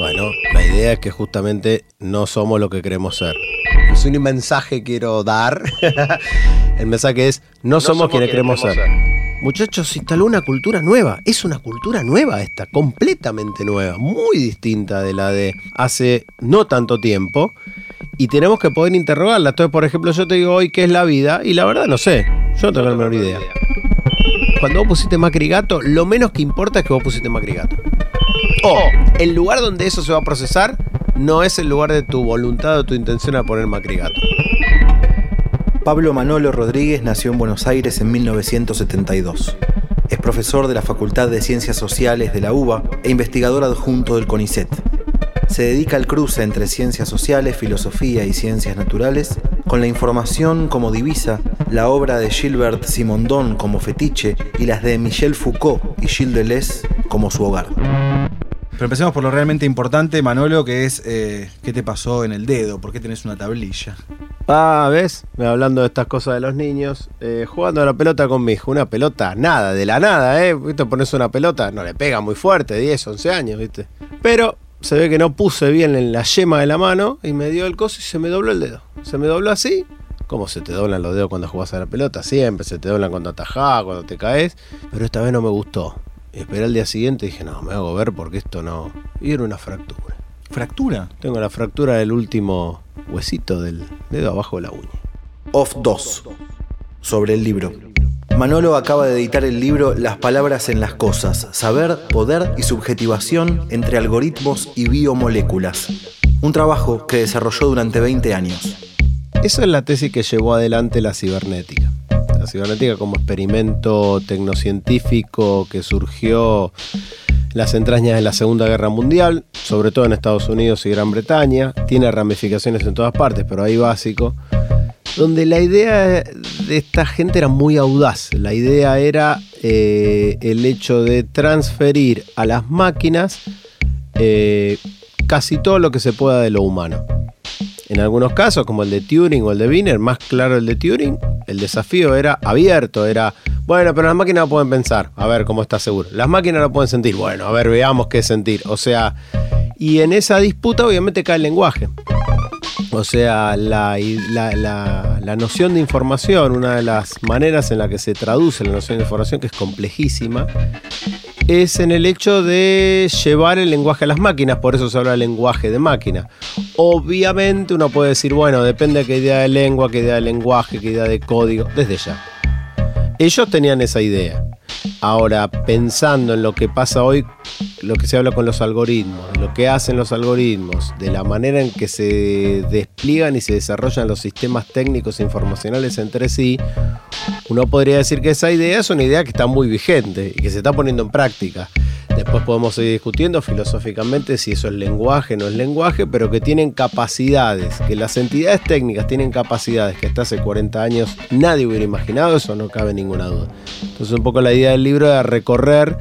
Bueno, la idea es que justamente no somos lo que queremos ser. Es un mensaje que quiero dar. El mensaje es, no, somos, quienes queremos ser. Muchachos, se instaló una cultura nueva. Es una cultura nueva esta, completamente nueva, muy distinta de la de hace no tanto tiempo. Y tenemos que poder interrogarla. Entonces, por ejemplo, yo te digo hoy qué es la vida y la verdad no sé. Yo no tengo la menor idea. Cuando vos pusiste Macri Gato, lo menos que importa es que vos pusiste Macri Gato. O el lugar donde eso se va a procesar no es el lugar de tu voluntad o tu intención a poner Macri Gato. Pablo Manolo Rodríguez nació en Buenos Aires en 1972. Es profesor de la Facultad de Ciencias Sociales de la UBA e investigador adjunto del CONICET. Se dedica al cruce entre ciencias sociales, filosofía y ciencias naturales, con la información como divisa, la obra de Gilbert Simondon como fetiche y las de Michel Foucault y Gilles Deleuze como su hogar. Pero empecemos por lo realmente importante, Manolo, que es eh, qué te pasó en el dedo, por qué tenés una tablilla. Ah, ¿ves? Hablando de estas cosas de los niños, eh, jugando a la pelota con mi hijo, una pelota, nada, de la nada, ¿eh? ¿Viste? Pones una pelota, no le pega muy fuerte, 10, 11 años, ¿viste? Pero se ve que no puse bien en la yema de la mano y me dio el coso y se me dobló el dedo. Se me dobló así. ¿Cómo se te doblan los dedos cuando jugás a la pelota? Siempre se te doblan cuando atajás, cuando te caes. Pero esta vez no me gustó. Y esperé al día siguiente y dije, no, me hago ver porque esto no. Y era una fractura. ¿Fractura? Tengo la fractura del último huesito del dedo abajo de la uña. Off 2. Sobre el libro. Manolo acaba de editar el libro Las palabras en las cosas, saber, poder y subjetivación entre algoritmos y biomoléculas. Un trabajo que desarrolló durante 20 años. Esa es la tesis que llevó adelante la cibernética la cibernética como experimento tecnocientífico que surgió las entrañas de la Segunda Guerra Mundial, sobre todo en Estados Unidos y Gran Bretaña, tiene ramificaciones en todas partes, pero ahí básico, donde la idea de esta gente era muy audaz, la idea era eh, el hecho de transferir a las máquinas eh, casi todo lo que se pueda de lo humano. En algunos casos, como el de Turing o el de Wiener, más claro el de Turing, el desafío era abierto, era, bueno, pero las máquinas no pueden pensar, a ver cómo está seguro. Las máquinas no pueden sentir, bueno, a ver, veamos qué sentir. O sea, y en esa disputa obviamente cae el lenguaje. O sea, la, la, noción de información, una de las maneras en la que se traduce la noción de información, que es complejísima, es en el hecho de llevar el lenguaje a las máquinas, por eso se habla de lenguaje de máquina. Obviamente uno puede decir, bueno, depende de qué idea de lengua, qué idea de lenguaje, qué idea de código, desde ya. Ellos tenían esa idea. Ahora, pensando en lo que pasa hoy, lo que se habla con los algoritmos, lo que hacen los algoritmos, de la manera en que se despliegan y se desarrollan los sistemas técnicos e informacionales entre sí, uno podría decir que esa idea es una idea que está muy vigente y que se está poniendo en práctica. Después podemos seguir discutiendo filosóficamente si eso es lenguaje o no es lenguaje, pero que tienen capacidades, que las entidades técnicas tienen capacidades que hasta hace 40 años nadie hubiera imaginado, eso no cabe ninguna duda. Entonces un poco la idea del libro era recorrer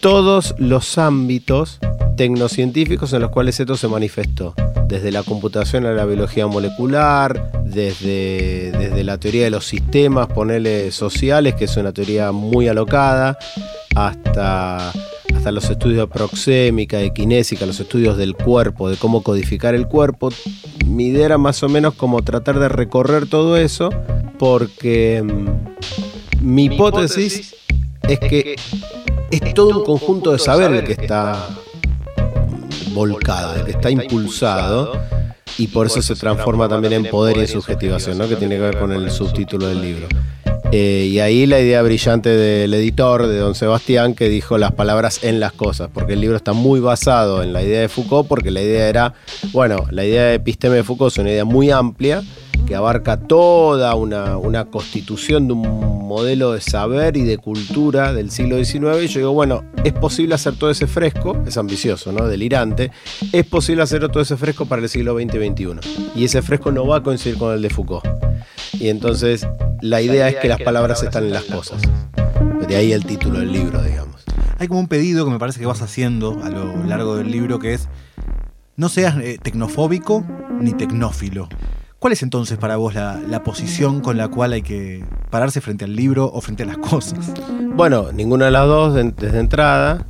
todos los ámbitos tecnocientíficos en los cuales esto se manifestó, desde la computación a la biología molecular, desde, desde la teoría de los sistemas, ponerle sociales, que es una teoría muy alocada, hasta hasta los estudios de proxémica, de kinésica, los estudios del cuerpo, de cómo codificar el cuerpo. Mi idea era más o menos como tratar de recorrer todo eso, porque mm, mi, hipótesis, es que es todo un conjunto de saber el que está volcado, el que está impulsado, y por eso se transforma también en poder y en subjetivación, ¿no? que tiene que ver con el subtítulo del libro. Eh, y ahí la idea brillante del editor, de don Sebastián, que dijo las palabras en las cosas, porque el libro está muy basado en la idea de Foucault, porque la idea era, bueno, la idea de episteme de Foucault es una idea muy amplia, que abarca toda una, una, constitución de un modelo de saber y de cultura del siglo XIX. Y yo digo, bueno, es posible hacer todo ese fresco, es ambicioso, ¿no? Delirante, es posible hacer todo ese fresco para el siglo XX y XXI. Y ese fresco no va a coincidir con el de Foucault. Y entonces la idea es que las palabras están en las cosas. De ahí el título del libro, digamos. Hay como un pedido que me parece que vas haciendo a lo largo del libro que es no seas eh, tecnofóbico ni tecnófilo. ¿Cuál es entonces para vos la, posición con la cual hay que pararse frente al libro o frente a las cosas? Bueno, ninguna de las dos desde entrada.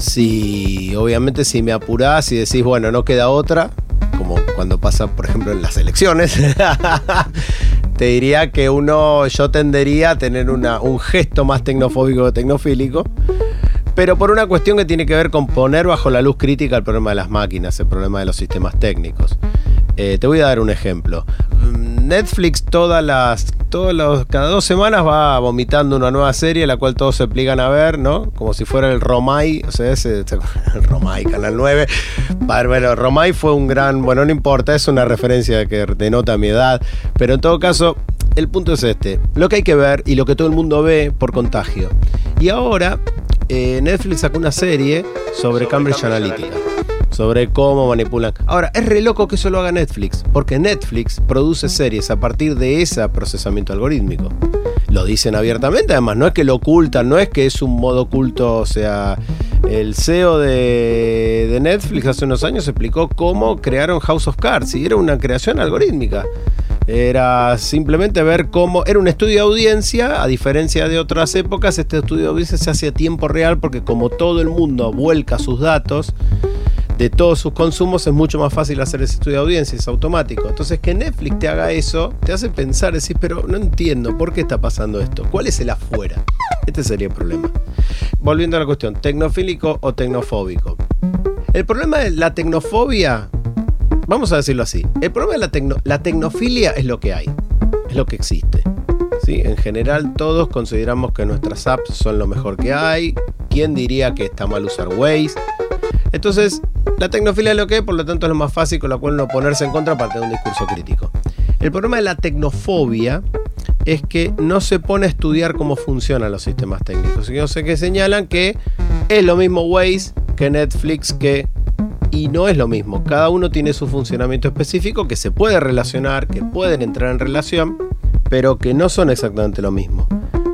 Si, obviamente, si me apurás y decís, bueno, no queda otra, como cuando pasa, por ejemplo, en las elecciones, te diría que uno, yo tendería a tener un gesto más tecnofóbico que tecnofílico, pero por una cuestión que tiene que ver con poner bajo la luz crítica el problema de las máquinas, el problema de los sistemas técnicos. Eh, te voy a dar un ejemplo. Mm, Netflix todas las, todos los, cada dos semanas va vomitando una nueva serie, la cual todos se pligan a ver, ¿no? Como si fuera el Romay, o sea, ese, el Romay, Canal 9. Bueno, Romay fue un gran, bueno, no importa, es una referencia que denota mi edad, pero en todo caso, el punto es este, lo que hay que ver y lo que todo el mundo ve por contagio. Y ahora eh, Netflix sacó una serie sobre, Cambridge, Analytica. Sobre cómo manipulan. Ahora, es re loco que eso lo haga Netflix, porque Netflix produce series a partir de ese procesamiento algorítmico. Lo dicen abiertamente, además, no es que lo ocultan, no es que es un modo oculto, o sea, el CEO de, de Netflix hace unos años explicó cómo crearon House of Cards y era una creación algorítmica. Era simplemente ver cómo. Era un estudio de audiencia, a diferencia de otras épocas, este estudio de audiencia se hace a tiempo real porque, como todo el mundo vuelca sus datos de todos sus consumos, es mucho más fácil hacer ese estudio de audiencia, es automático. Entonces, que Netflix te haga eso, te hace pensar, decir, pero no entiendo por qué está pasando esto. ¿Cuál es el afuera? Este sería el problema. Volviendo a la cuestión, ¿tecnofílico o tecnofóbico? El problema de la tecnofobia Vamos a decirlo así. El problema de la, la tecnofilia es lo que hay, es lo que existe. ¿sí? En general todos consideramos que nuestras apps son lo mejor que hay. ¿Quién diría que está mal usar Waze? Entonces, la tecnofilia es lo que es, por lo tanto es lo más fácil con lo cual no ponerse en contra para tener un discurso crítico. El problema de la tecnofobia es que no se pone a estudiar cómo funcionan los sistemas técnicos. Yo sé que señalan que es lo mismo Waze que Netflix que y no es lo mismo. Cada uno tiene su funcionamiento específico que se puede relacionar, que pueden entrar en relación, pero que no son exactamente lo mismo.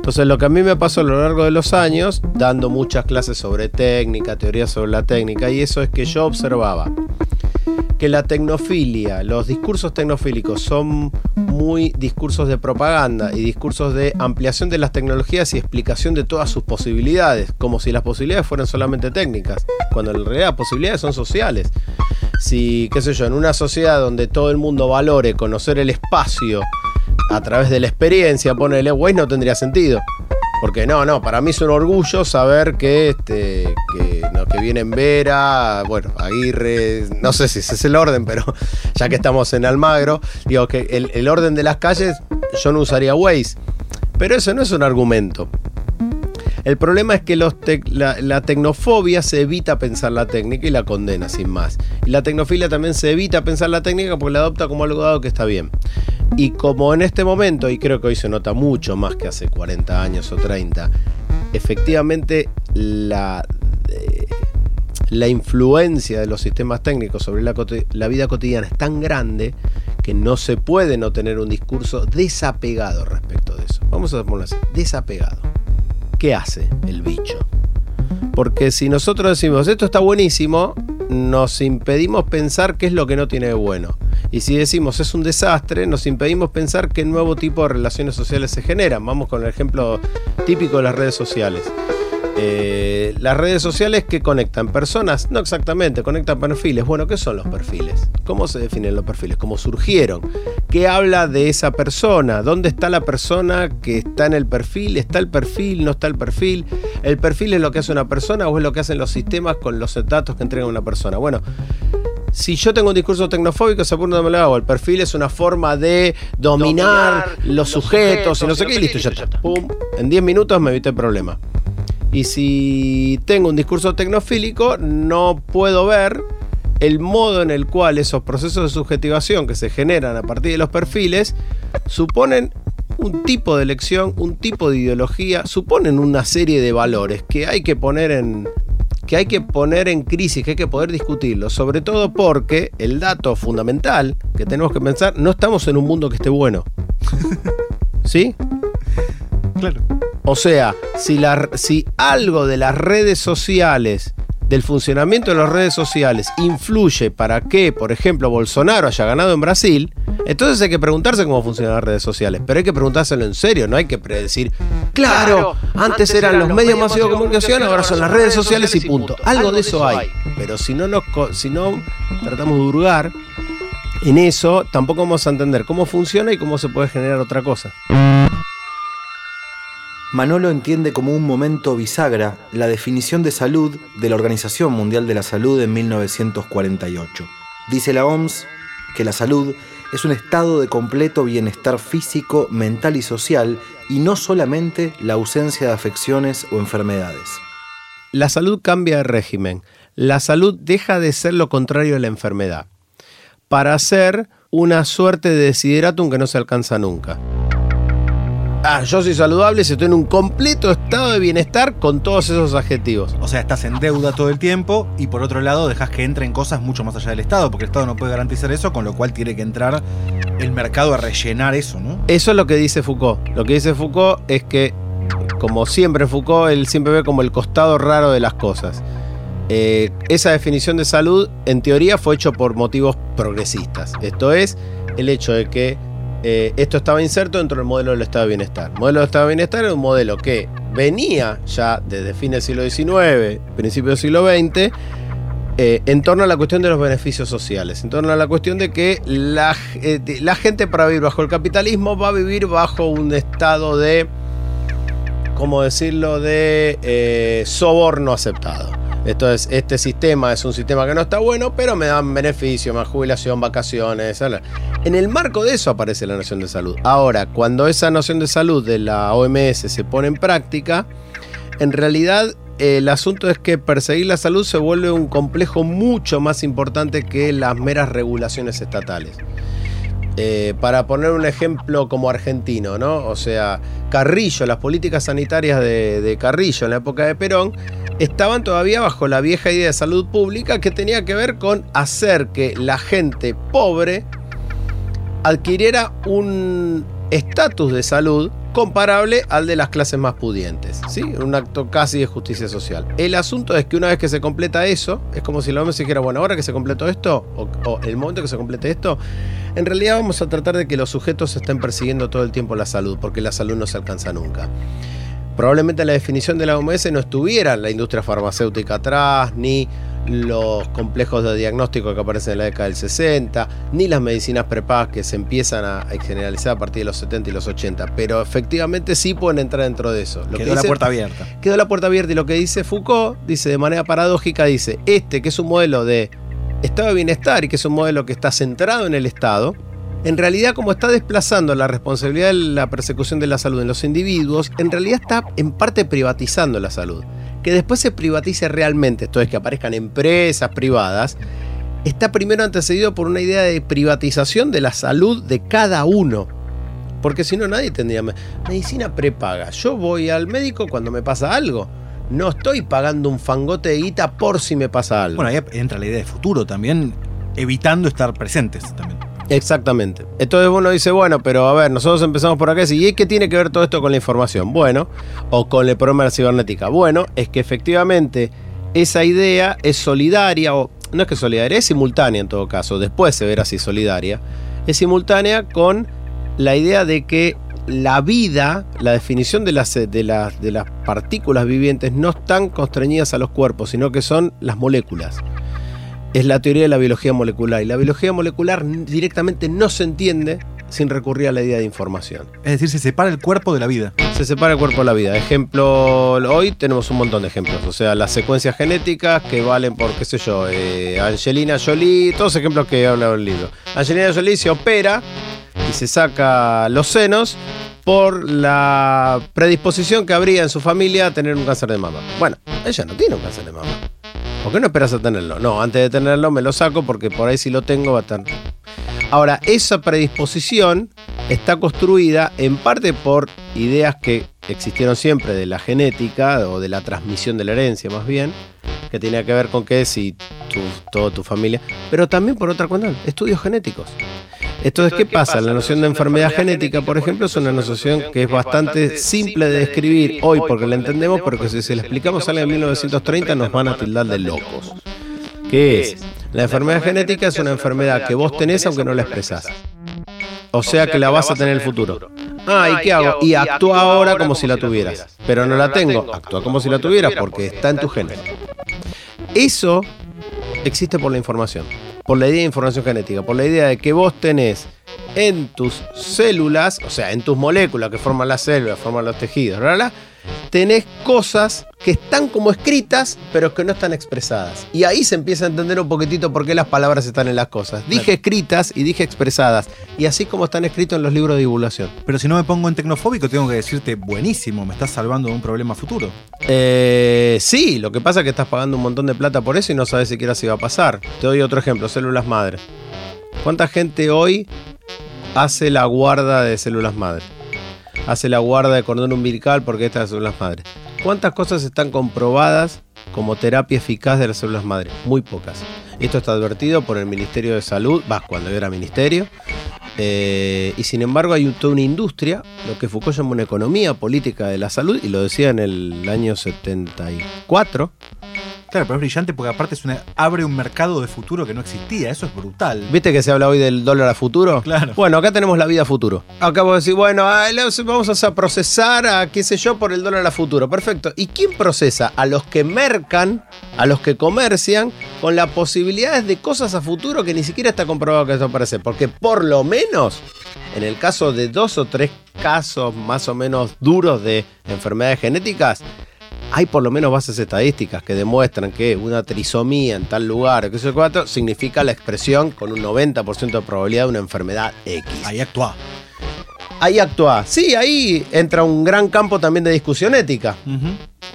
Entonces lo que a mí me pasó a lo largo de los años, dando muchas clases sobre técnica, teoría sobre la técnica, y eso es que yo observaba que la tecnofilia, los discursos tecnofílicos son muy discursos de propaganda y discursos de ampliación de las tecnologías y explicación de todas sus posibilidades, como si las posibilidades fueran solamente técnicas, cuando en realidad las posibilidades son sociales. Si, qué sé yo, en una sociedad donde todo el mundo valore conocer el espacio a través de la experiencia, ponele, Waze no tendría sentido. Porque no, no, para mí es un orgullo saber que, este, que, que viene en Vera, bueno, Aguirre, no sé si ese es el orden, pero ya que estamos en Almagro, digo que el, orden de las calles yo no usaría Waze. Pero eso no es un argumento. El problema es que los la, la, tecnofobia se evita pensar la técnica y la condena sin más. Y la tecnofilia también se evita pensar la técnica porque la adopta como algo dado que está bien. Y como en este momento, y creo que hoy se nota mucho más que hace 40 años o 30, efectivamente la, eh, la influencia de los sistemas técnicos sobre la, la vida cotidiana es tan grande que no se puede no tener un discurso desapegado respecto de eso. Vamos a ponerlo así, desapegado. ¿Qué hace el bicho? Porque si nosotros decimos esto está buenísimo, nos impedimos pensar qué es lo que no tiene de bueno. Y si decimos es un desastre, nos impedimos pensar qué nuevo tipo de relaciones sociales se generan. Vamos con el ejemplo típico de las redes sociales. Eh, las redes sociales que conectan personas, no exactamente, conectan perfiles. Bueno, ¿qué son los perfiles? ¿Cómo se definen los perfiles? ¿Cómo surgieron? ¿Qué habla de esa persona? ¿Dónde está la persona que está en el perfil? ¿Está el perfil? ¿No está el perfil? ¿El perfil es lo que hace una persona o es lo que hacen los sistemas con los datos que entrega una persona? Bueno, si yo tengo un discurso tecnofóbico, se no me lo hago. El perfil es una forma de dominar, los, sujetos, y no sé qué, y listo, ya está. Pum, en 10 minutos me evité el problema. Y si tengo un discurso tecnofílico, no puedo ver el modo en el cual esos procesos de subjetivación que se generan a partir de los perfiles suponen un tipo de elección, un tipo de ideología, suponen una serie de valores que hay que poner en que hay que poner en crisis, que hay que poder discutirlo, sobre todo porque el dato fundamental que tenemos que pensar, no estamos en un mundo que esté bueno. ¿Sí? Claro. O sea, si, la, si algo de las redes sociales del funcionamiento de las redes sociales influye para que, por ejemplo, Bolsonaro haya ganado en Brasil, entonces hay que preguntarse cómo funcionan las redes sociales. Pero hay que preguntárselo en serio, no hay que predecir, claro, antes eran los medios masivos de comunicación, ahora son las redes sociales y punto. Algo de eso hay. Pero si no, nos, si no tratamos de hurgar en eso, tampoco vamos a entender cómo funciona y cómo se puede generar otra cosa. Manolo entiende como un momento bisagra la definición de salud de la Organización Mundial de la Salud en 1948. Dice la OMS que la salud es un estado de completo bienestar físico, mental y social y no solamente la ausencia de afecciones o enfermedades. La salud cambia de régimen. La salud deja de ser lo contrario de la enfermedad para ser una suerte de desideratum que no se alcanza nunca ah, yo soy saludable si estoy en un completo estado de bienestar con todos esos adjetivos. O sea, estás en deuda todo el tiempo y por otro lado dejas que entren cosas mucho más allá del Estado, porque el Estado no puede garantizar eso, con lo cual tiene que entrar el mercado a rellenar eso, ¿no? Eso es lo que dice Foucault. Lo que dice Foucault es que, como siempre Foucault, él siempre ve como el costado raro de las cosas. Eh, esa definición de salud, en teoría, fue hecho por motivos progresistas. Esto es el hecho de que eh, esto estaba inserto dentro del modelo del estado de bienestar. El modelo del estado de bienestar era un modelo que venía ya desde fines del siglo XIX, principios del siglo XX, eh, en torno a la cuestión de los beneficios sociales, en torno a la cuestión de que la, eh, la gente para vivir bajo el capitalismo va a vivir bajo un estado de, ¿cómo decirlo?, de soborno aceptado. Entonces, este sistema es un sistema que no está bueno, pero me dan beneficio, más jubilación, vacaciones. En el marco de eso aparece la noción de salud. Ahora, cuando esa noción de salud de la OMS se pone en práctica, en realidad el asunto es que perseguir la salud se vuelve un complejo mucho más importante que las meras regulaciones estatales. Eh, para poner un ejemplo como argentino, ¿no? O sea, Carrillo, las políticas sanitarias de, Carrillo en la época de Perón, estaban todavía bajo la vieja idea de salud pública que tenía que ver con hacer que la gente pobre adquiriera un estatus de salud comparable al de las clases más pudientes. ¿sí? Un acto casi de justicia social. El asunto es que una vez que se completa eso, es como si la OMS dijera, bueno, ahora que se completó esto, o, el momento que se complete esto, en realidad vamos a tratar de que los sujetos estén persiguiendo todo el tiempo la salud, porque la salud no se alcanza nunca. Probablemente la definición de la OMS no estuviera la industria farmacéutica atrás, ni los complejos de diagnóstico que aparecen en la década del 60, ni las medicinas prepagas que se empiezan a, generalizar a partir de los 70 y los 80, pero efectivamente sí pueden entrar dentro de eso. quedó la puerta abierta. Quedó la puerta abierta y lo que dice Foucault, dice de manera paradójica, dice, este que es un modelo de estado de bienestar y que es un modelo que está centrado en el Estado, en realidad como está desplazando la responsabilidad de la persecución de la salud en los individuos, en realidad está en parte privatizando la salud que después se privatice realmente, esto es que aparezcan empresas privadas, está primero antecedido por una idea de privatización de la salud de cada uno. Porque si no, nadie tendría medicina prepaga. Yo voy al médico cuando me pasa algo. No estoy pagando un fangote de guita por si me pasa algo. Bueno, ahí entra la idea de futuro también, evitando estar presentes también. Exactamente. Entonces uno dice, bueno, pero a ver, nosotros empezamos por acá y ¿qué tiene que ver todo esto con la información? Bueno, o con el problema de la cibernética. Bueno, es que efectivamente esa idea es solidaria, o no es que solidaria, es simultánea en todo caso, después se verá si solidaria, es simultánea con la idea de que la vida, la definición de las, de, las, de las partículas vivientes no están constreñidas a los cuerpos, sino que son las moléculas es la teoría de la biología molecular. Y la biología molecular directamente no se entiende sin recurrir a la idea de información. Es decir, se separa el cuerpo de la vida. Se separa el cuerpo de la vida. Ejemplo, hoy tenemos un montón de ejemplos. O sea, las secuencias genéticas que valen por, qué sé yo, eh, Angelina Jolie, todos ejemplos que he hablado en el libro. Angelina Jolie se opera y se saca los senos por la predisposición que habría en su familia a tener un cáncer de mama. Bueno, ella no tiene un cáncer de mama. ¿Por qué no esperas a tenerlo? No, antes de tenerlo me lo saco porque por ahí si lo tengo va a estar. Ahora, esa predisposición está construida en parte por ideas que existieron siempre de la genética o de la transmisión de la herencia más bien, que tenía que ver con que si tu, toda tu familia, pero también por otra cuestión, estudios genéticos. Entonces, ¿qué pasa? La noción de enfermedad genética, por ejemplo, es una noción que es bastante simple de describir hoy porque la entendemos, pero que si se la explicamos a alguien en 1930 nos van a tildar de locos. ¿Qué es? La enfermedad genética es una enfermedad que vos tenés aunque no la expresás. O sea que la vas a tener en el futuro. Ah, ¿y qué hago? Y actúa ahora como si la tuvieras. Pero no la tengo. Actúa como si la tuvieras porque está en tu genes. Eso existe por la información por la idea de información genética, por la idea de que vos tenés en tus células, o sea, en tus moléculas que forman las células, forman los tejidos, ¿verdad? Tenés cosas que están como escritas, pero que no están expresadas. Y ahí se empieza a entender un poquitito por qué las palabras están en las cosas. Dije escritas y dije expresadas. Y así como están escritos en los libros de divulgación. Pero si no me pongo en tecnofóbico, tengo que decirte, buenísimo, me estás salvando de un problema futuro. Eh, sí, lo que pasa es que estás pagando un montón de plata por eso y no sabes siquiera si va a pasar. Te doy otro ejemplo, células madre. ¿Cuánta gente hoy hace la guarda de células madre? Hace la guarda de cordón umbilical porque estas son las madres. ¿Cuántas cosas están comprobadas como terapia eficaz de las células madres? Muy pocas. Esto está advertido por el Ministerio de Salud, va, cuando yo era ministerio. Eh, y sin embargo hay toda una industria, lo que Foucault llama una economía política de la salud, y lo decía en el año 74, Claro, pero es brillante porque aparte es una, abre un mercado de futuro que no existía. Eso es brutal. ¿Viste que se habla hoy del dólar a futuro? Claro. Bueno, acá tenemos la vida a futuro. Acabo de decir, bueno, vamos a procesar a qué sé yo por el dólar a futuro. Perfecto. ¿Y quién procesa? A los que mercan, a los que comercian, con las posibilidades de cosas a futuro que ni siquiera está comprobado que eso aparece. Porque por lo menos, en el caso de dos o tres casos más o menos duros de enfermedades genéticas, hay por lo menos bases estadísticas que demuestran que una trisomía en tal lugar, que significa la expresión con un 90% de probabilidad de una enfermedad X. Ahí actúa. Ahí actúa. Sí, ahí entra un gran campo también de discusión ética,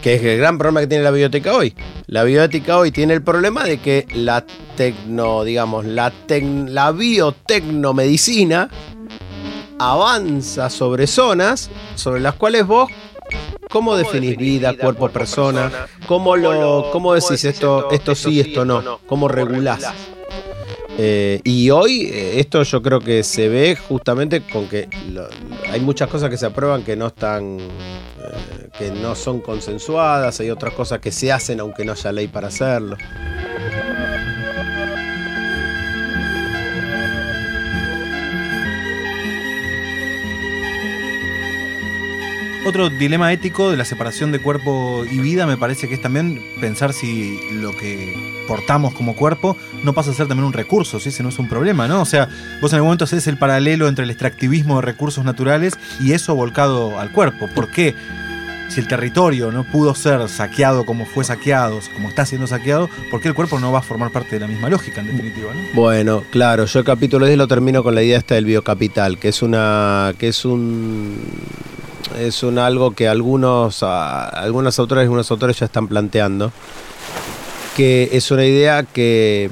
que es el gran problema que tiene la bioética hoy. La bioética hoy tiene el problema de que la tecno, digamos, la, la biotecnomedicina avanza sobre zonas sobre las cuales vos ¿Cómo definís vida, cuerpo, persona? ¿Cómo, lo, cómo decís esto, esto sí, esto no? ¿Cómo regulás? Eh, y hoy eh, esto yo creo que se ve justamente con que hay muchas cosas que se aprueban que no están, eh, que no son consensuadas, hay otras cosas que se hacen aunque no haya ley para hacerlo. Otro dilema ético de la separación de cuerpo y vida me parece que es también pensar si lo que portamos como cuerpo no pasa a ser también un recurso, si ese no es un problema, ¿no? O sea, vos en algún momento haces el paralelo entre el extractivismo de recursos naturales y eso volcado al cuerpo. ¿Por qué? Si el territorio no pudo ser saqueado como fue saqueado, como está siendo saqueado, ¿por qué el cuerpo no va a formar parte de la misma lógica, en definitiva? ¿no? Bueno, claro, yo el capítulo 10 lo termino con la idea esta del biocapital, que es una. que es un es un algo que algunos, algunos autores y algunos autores ya están planteando, que es una idea que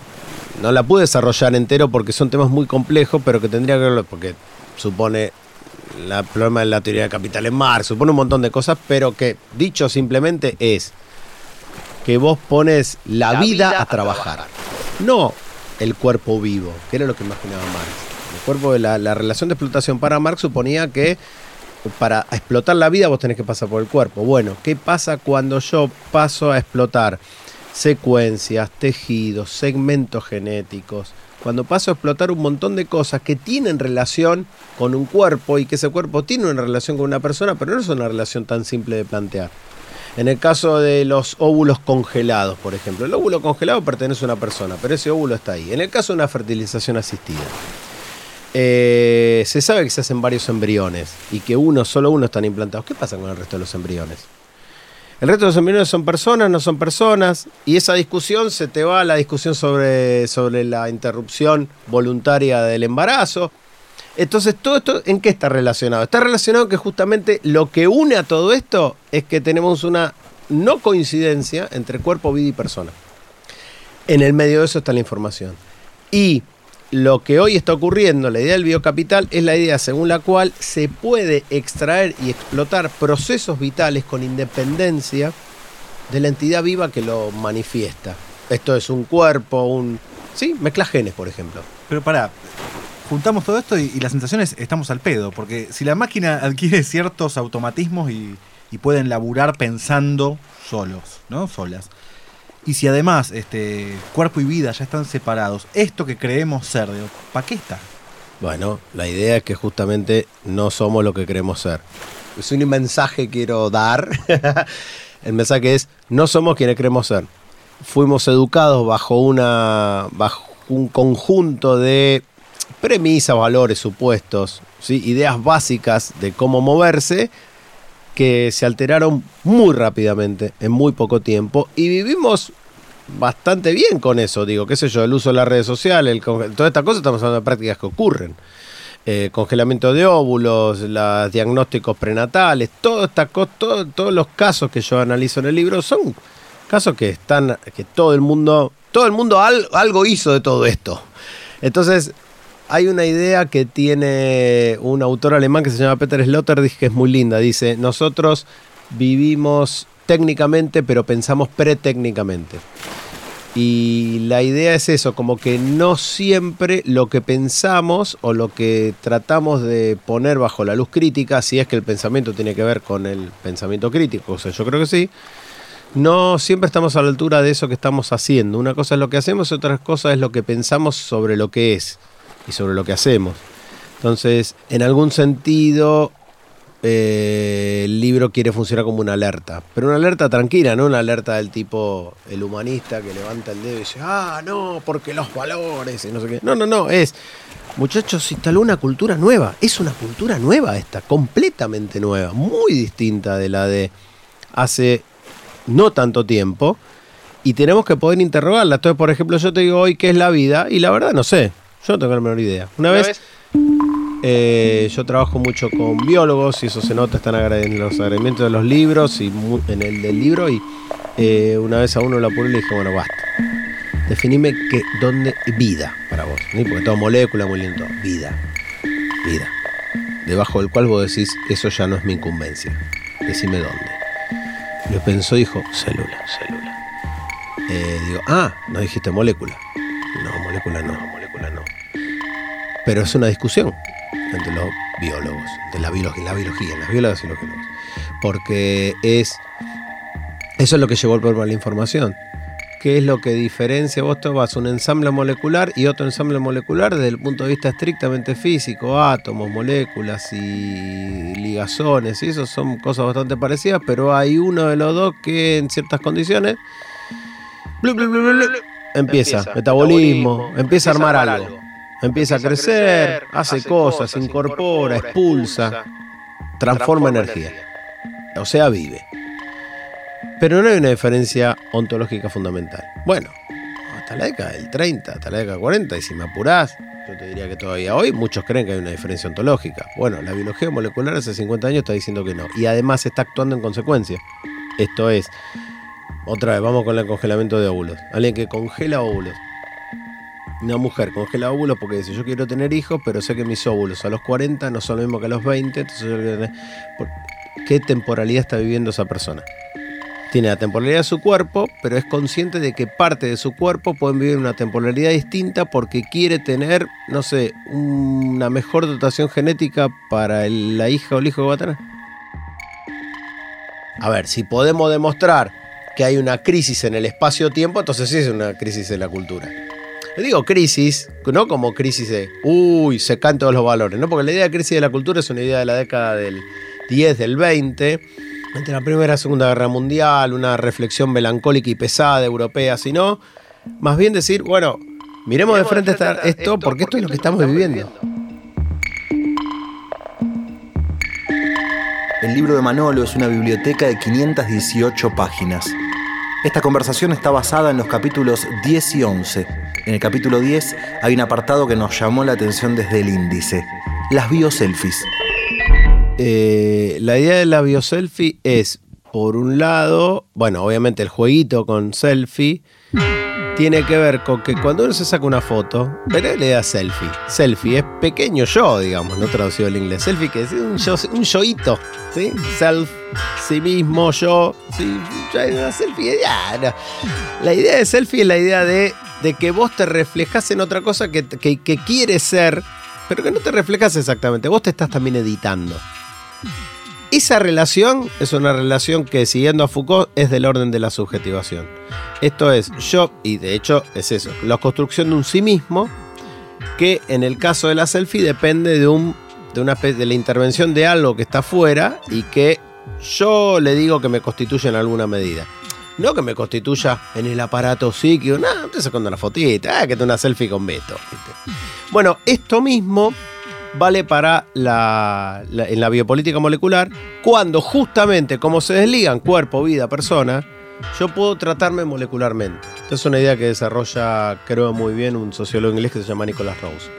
no la pude desarrollar entero porque son temas muy complejos, pero que tendría que verlo, porque supone el problema de la teoría de capital en Marx, supone un montón de cosas, pero que dicho simplemente es que vos pones la, vida, a, trabajar. no el cuerpo vivo, que era lo que imaginaba Marx. El cuerpo de la, la relación de explotación para Marx suponía que para explotar la vida vos tenés que pasar por el cuerpo. Bueno, ¿qué pasa cuando yo paso a explotar secuencias, tejidos, segmentos genéticos? Cuando paso a explotar un montón de cosas que tienen relación con un cuerpo y que ese cuerpo tiene una relación con una persona, pero no es una relación tan simple de plantear. En el caso de los óvulos congelados, por ejemplo, el óvulo congelado pertenece a una persona, pero ese óvulo está ahí. En el caso de una fertilización asistida, eh, se sabe que se hacen varios embriones y que uno, solo uno están implantados. ¿Qué pasa con el resto de los embriones? El resto de los embriones son personas, no son personas, y esa discusión se te va a la discusión sobre, sobre la interrupción voluntaria del embarazo. Entonces, ¿todo esto en qué está relacionado? Está relacionado que justamente lo que une a todo esto es que tenemos una no coincidencia entre cuerpo, vida y persona. En el medio de eso está la información. Y lo que hoy está ocurriendo, la idea del biocapital, es la idea según la cual se puede extraer y explotar procesos vitales con independencia de la entidad viva que lo manifiesta. Esto es un cuerpo, un... Sí, mezcla genes, por ejemplo. Pero para, juntamos todo esto y, y la sensación es estamos al pedo, porque si la máquina adquiere ciertos automatismos y, y pueden laburar pensando solos, ¿no? Solas. Y si además este, cuerpo y vida ya están separados, esto que creemos ser, ¿para qué está? Bueno, la idea es que justamente no somos lo que queremos ser. Es un mensaje que quiero dar. El mensaje es, no somos quienes queremos ser. Fuimos educados bajo, una, bajo un conjunto de premisas, valores, supuestos, ¿sí? ideas básicas de cómo moverse que se alteraron muy rápidamente, en muy poco tiempo, y vivimos bastante bien con eso, digo, qué sé yo, el uso de las redes sociales, el, todas estas cosas estamos hablando de prácticas que ocurren. Eh, congelamiento de óvulos, los diagnósticos prenatales, todo esta, todo, todos los casos que yo analizo en el libro son casos que están, que todo el mundo, todo el mundo algo hizo de todo esto. Entonces, hay una idea que tiene un autor alemán que se llama Peter Sloterdijk que es muy linda. Dice, nosotros vivimos técnicamente, pero pensamos pretécnicamente. Y la idea es eso, como que no siempre lo que pensamos o lo que tratamos de poner bajo la luz crítica, si es que el pensamiento tiene que ver con el pensamiento crítico, o sea, yo creo que sí, no siempre estamos a la altura de eso que estamos haciendo. Una cosa es lo que hacemos, otra cosa es lo que pensamos sobre lo que es sobre lo que hacemos. Entonces, en algún sentido, eh, el libro quiere funcionar como una alerta, pero una alerta tranquila, no una alerta del tipo el humanista que levanta el dedo y dice, ah, no, porque los valores y no sé qué. No, no, no, es, muchachos, se instaló una cultura nueva, es una cultura nueva esta, completamente nueva, muy distinta de la de hace no tanto tiempo, y tenemos que poder interrogarla. Entonces, por ejemplo, yo te digo hoy qué es la vida, y la verdad no sé, yo no tengo la menor idea. Una, vez, eh, yo trabajo mucho con biólogos y eso se nota, están en los agradecimientos de los libros y en el del libro. Y eh, una vez a uno lo apuré y le dije, bueno, basta. Definime que, dónde vida para vos. Porque toda molécula, muy lindo. Vida. Vida. Debajo del cual vos decís, eso ya no es mi incumbencia. Decime dónde. Lo pensó y dijo, célula, célula. Eh, digo, ah, no dijiste molécula. No, molécula no, molécula no pero es una discusión entre los biólogos, de la biología, la biología, las biólogas y los biólogos. Porque es. Eso es lo que llevó el problema a la información. ¿Qué es lo que diferencia? Vos tomas un ensamble molecular y otro ensamble molecular desde el punto de vista estrictamente físico, átomos, moléculas y ligazones, y eso son cosas bastante parecidas, pero hay uno de los dos que en ciertas condiciones empieza, metabolismo, empieza, a armar, algo empieza a crecer, hace cosas, incorpora, expulsa, transforma energía. O sea, vive. Pero no hay una diferencia ontológica fundamental. Bueno, hasta la década del 30, hasta la década del 40, y si me apurás, yo te diría que todavía hoy muchos creen que hay una diferencia ontológica. Bueno, la biología molecular hace 50 años está diciendo que no. Y además está actuando en consecuencia. Esto es, otra vez, vamos con el congelamiento de óvulos. Alguien que congela óvulos una mujer congela óvulos porque dice, yo quiero tener hijos, pero sé que mis óvulos a los 40 no son lo mismo que a los 20, entonces ¿qué temporalidad está viviendo esa persona? Tiene la temporalidad de su cuerpo, pero es consciente de que parte de su cuerpo pueden vivir una temporalidad distinta porque quiere tener, no sé, una mejor dotación genética para la hija o el hijo que va a tener. A ver, si podemos demostrar que hay una crisis en el espacio-tiempo, entonces sí es una crisis de la cultura. Le digo crisis, no como crisis de, uy, se caen todos los valores, ¿no? Porque la idea de crisis de la cultura es una idea de la década del 10, del 20, entre la Primera y la Segunda Guerra Mundial, una reflexión melancólica y pesada europea, sino más bien decir, bueno, miremos de frente, esto porque esto es lo que estamos viviendo. El libro de Manolo es una biblioteca de 518 páginas. Esta conversación está basada en los capítulos 10 y 11 en el capítulo 10 hay un apartado que nos llamó la atención desde el índice, las bioselfies. Eh, la idea de la bioselfie es, por un lado, bueno, obviamente el jueguito con selfie tiene que ver con que cuando uno se saca una foto, pero le da selfie. Selfie es pequeño yo, digamos, no traducido al inglés. Selfie que es un, yo, un yoito, ¿sí? Self, sí mismo, yo, sí, una selfie, ya, La idea de selfie es la idea de que vos te reflejas en otra cosa que, que, quiere ser pero que no te reflejas exactamente. Vos te estás también editando. Esa relación es una relación que, siguiendo a Foucault, es del orden de la subjetivación. Esto es, yo, y de hecho es eso, la construcción de un sí mismo, que en el caso de la selfie depende de, un, de, una, de la intervención de algo que está fuera y que yo le digo que me constituye en alguna medida. No que me constituya en el aparato psíquico, no, estoy sacando una fotita, ah, que te una selfie con. Bueno, esto mismo vale para la, en la biopolítica molecular, cuando justamente como se desligan cuerpo, vida, persona, yo puedo tratarme molecularmente. Esta es una idea que desarrolla, creo muy bien, un sociólogo inglés que se llama Nicholas Rose.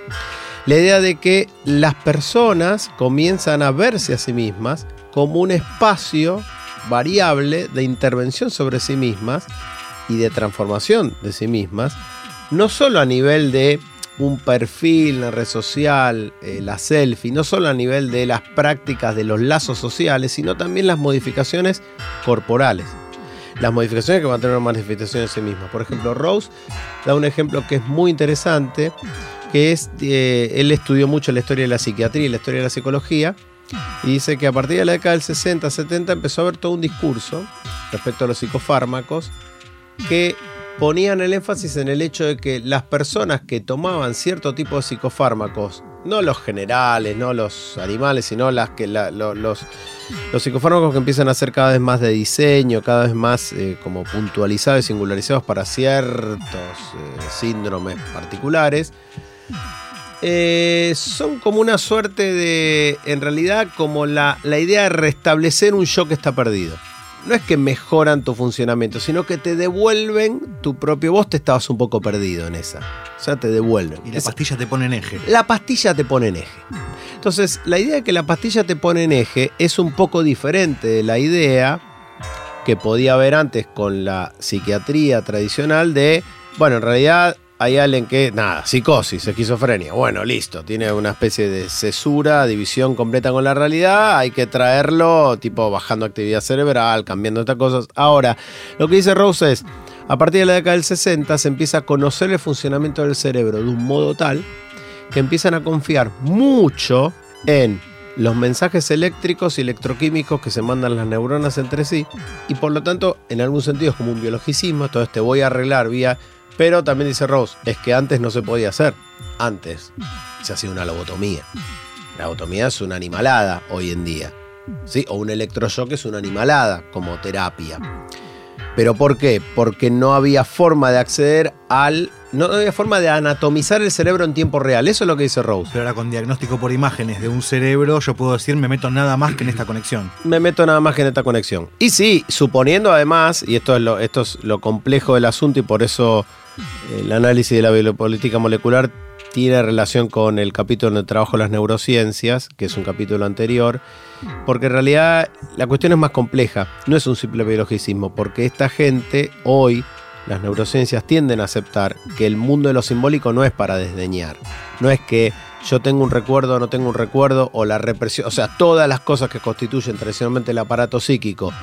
La idea de que las personas comienzan a verse a sí mismas como un espacio variable de intervención sobre sí mismas y de transformación de sí mismas, no solo a nivel de un perfil, la red social, eh, la selfie, no solo a nivel de las prácticas de los lazos sociales, sino también las modificaciones corporales. Las modificaciones que van a tener una manifestación en sí mismas. Por ejemplo, Rose da un ejemplo que es muy interesante, que es, eh, él estudió mucho la historia de la psiquiatría y la historia de la psicología, y dice que a partir de la década del 60, 70 empezó a haber todo un discurso respecto a los psicofármacos que ponían el énfasis en el hecho de que las personas que tomaban cierto tipo de psicofármacos, no los generales, no los animales, sino las que los, psicofármacos que empiezan a ser cada vez más de diseño, cada vez más eh, como puntualizados y singularizados para ciertos eh, síndromes particulares, eh, son como una suerte de, en realidad, como la, la idea de restablecer un yo que está perdido no es que mejoran tu funcionamiento, sino que te devuelven tu propio. Vos te estabas un poco perdido en esa. O sea, te devuelven. Y la pastilla te pone en eje. La pastilla te pone en eje. Entonces, la idea de que la pastilla te pone en eje es un poco diferente de la idea que podía haber antes con la psiquiatría tradicional de, bueno, en realidad hay alguien que, nada, psicosis, esquizofrenia. Bueno, listo, tiene una especie de cesura, división completa con la realidad. Hay que traerlo, tipo, bajando actividad cerebral, cambiando estas cosas. Ahora, lo que dice Rose es, a partir de la década del 60 se empieza a conocer el funcionamiento del cerebro de un modo tal que empiezan a confiar mucho en los mensajes eléctricos y electroquímicos que se mandan las neuronas entre sí y por lo tanto en algún sentido es como un biologicismo, entonces te voy a arreglar vía pero también dice Rose, es que antes no se podía hacer. Antes se hacía una lobotomía. La lobotomía es una animalada hoy en día. ¿sí? O un electroshock es una animalada como terapia. ¿Pero por qué? Porque no había forma de acceder al. No había forma de anatomizar el cerebro en tiempo real. Eso es lo que dice Rose. Pero ahora con diagnóstico por imágenes de un cerebro, yo puedo decir, me meto nada más que en esta conexión. Me meto nada más que en esta conexión. Y sí, suponiendo además, y esto es lo, esto es lo complejo del asunto y por eso el análisis de la biopolítica molecular tiene relación con el capítulo donde trabajo las neurociencias, que es un capítulo anterior, porque en realidad la cuestión es más compleja, no es un simple biologicismo, porque esta gente hoy, las neurociencias tienden a aceptar que el mundo de lo simbólico no es para desdeñar, no es que yo tengo un recuerdo o no tengo un recuerdo, o la represión, o sea, todas las cosas que constituyen tradicionalmente el aparato psíquico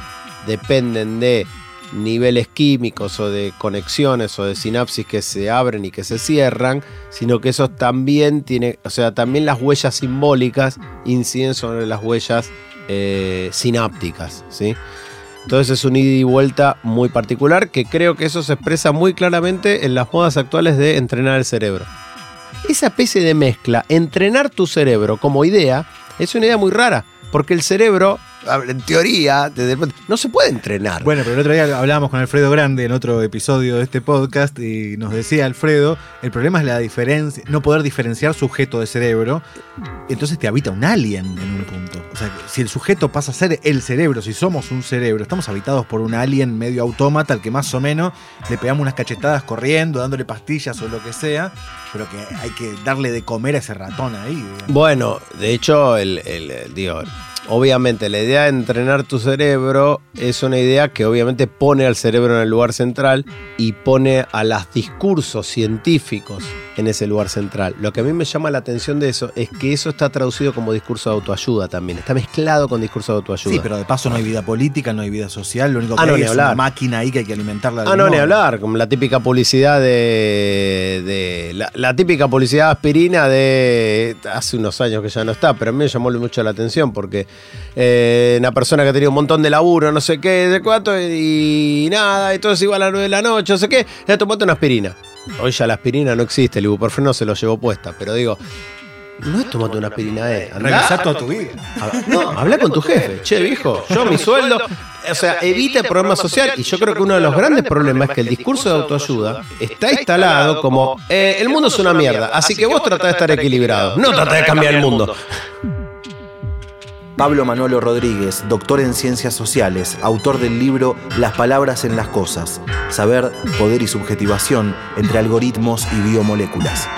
dependen de niveles químicos o de conexiones o de sinapsis que se abren y que se cierran, sino que eso también tiene, o sea, también las huellas simbólicas inciden sobre las huellas eh, sinápticas, ¿sí? Entonces es un ida y vuelta muy particular que creo que eso se expresa muy claramente en las modas actuales de entrenar el cerebro. Esa especie de mezcla, entrenar tu cerebro como idea, es una idea muy rara, porque el cerebro en teoría, no se puede entrenar. Bueno, pero el otro día hablábamos con Alfredo Grande en otro episodio de este podcast y nos decía Alfredo, el problema es la diferencia, no poder diferenciar sujeto de cerebro, entonces te habita un alien en un punto. O sea, si el sujeto pasa a ser el cerebro, si somos un cerebro, estamos habitados por un alien medio autómata al que más o menos le pegamos unas cachetadas corriendo, dándole pastillas o lo que sea, pero que hay que darle de comer a ese ratón ahí. Bueno, de hecho, el, el, digo, obviamente la idea de entrenar tu cerebro es una idea que obviamente pone al cerebro en el lugar central y pone a los discursos científicos en ese lugar central. Lo que a mí me llama la atención de eso es que eso está traducido como discurso de autoayuda también. Está mezclado con discurso de autoayuda. Sí, pero de paso no hay vida política, no hay vida social. Lo único que Ah, no, hay es hablar. una máquina ahí que hay que alimentarla. de Ah, no, ni hablar, como la típica publicidad de. de- la, la típica publicidad aspirina de hace unos años que ya no está, pero a mí me llamó mucho la atención porque eh, una persona que tenía un montón de laburo, no sé qué, de cuánto, y nada, y todo es igual a las 9 de la noche, no sé qué, ya tomate una aspirina. Hoy ya la aspirina no existe, el ibuprofeno se lo llevó puesta, pero digo. No es tomate una aspirina, eh. andá- Revisar toda tu vida. No, habla con tu jefe. Che, viejo, yo mi sueldo. O sea, evita el problema social. Y yo creo que uno de los grandes problemas es que el discurso de autoayuda está instalado como: eh, el mundo es una mierda, así que vos tratá de estar equilibrado. No tratá de cambiar el mundo. Pablo Manolo Rodríguez, doctor en ciencias sociales, autor del libro Las palabras en las cosas, saber, poder y subjetivación entre algoritmos y biomoléculas.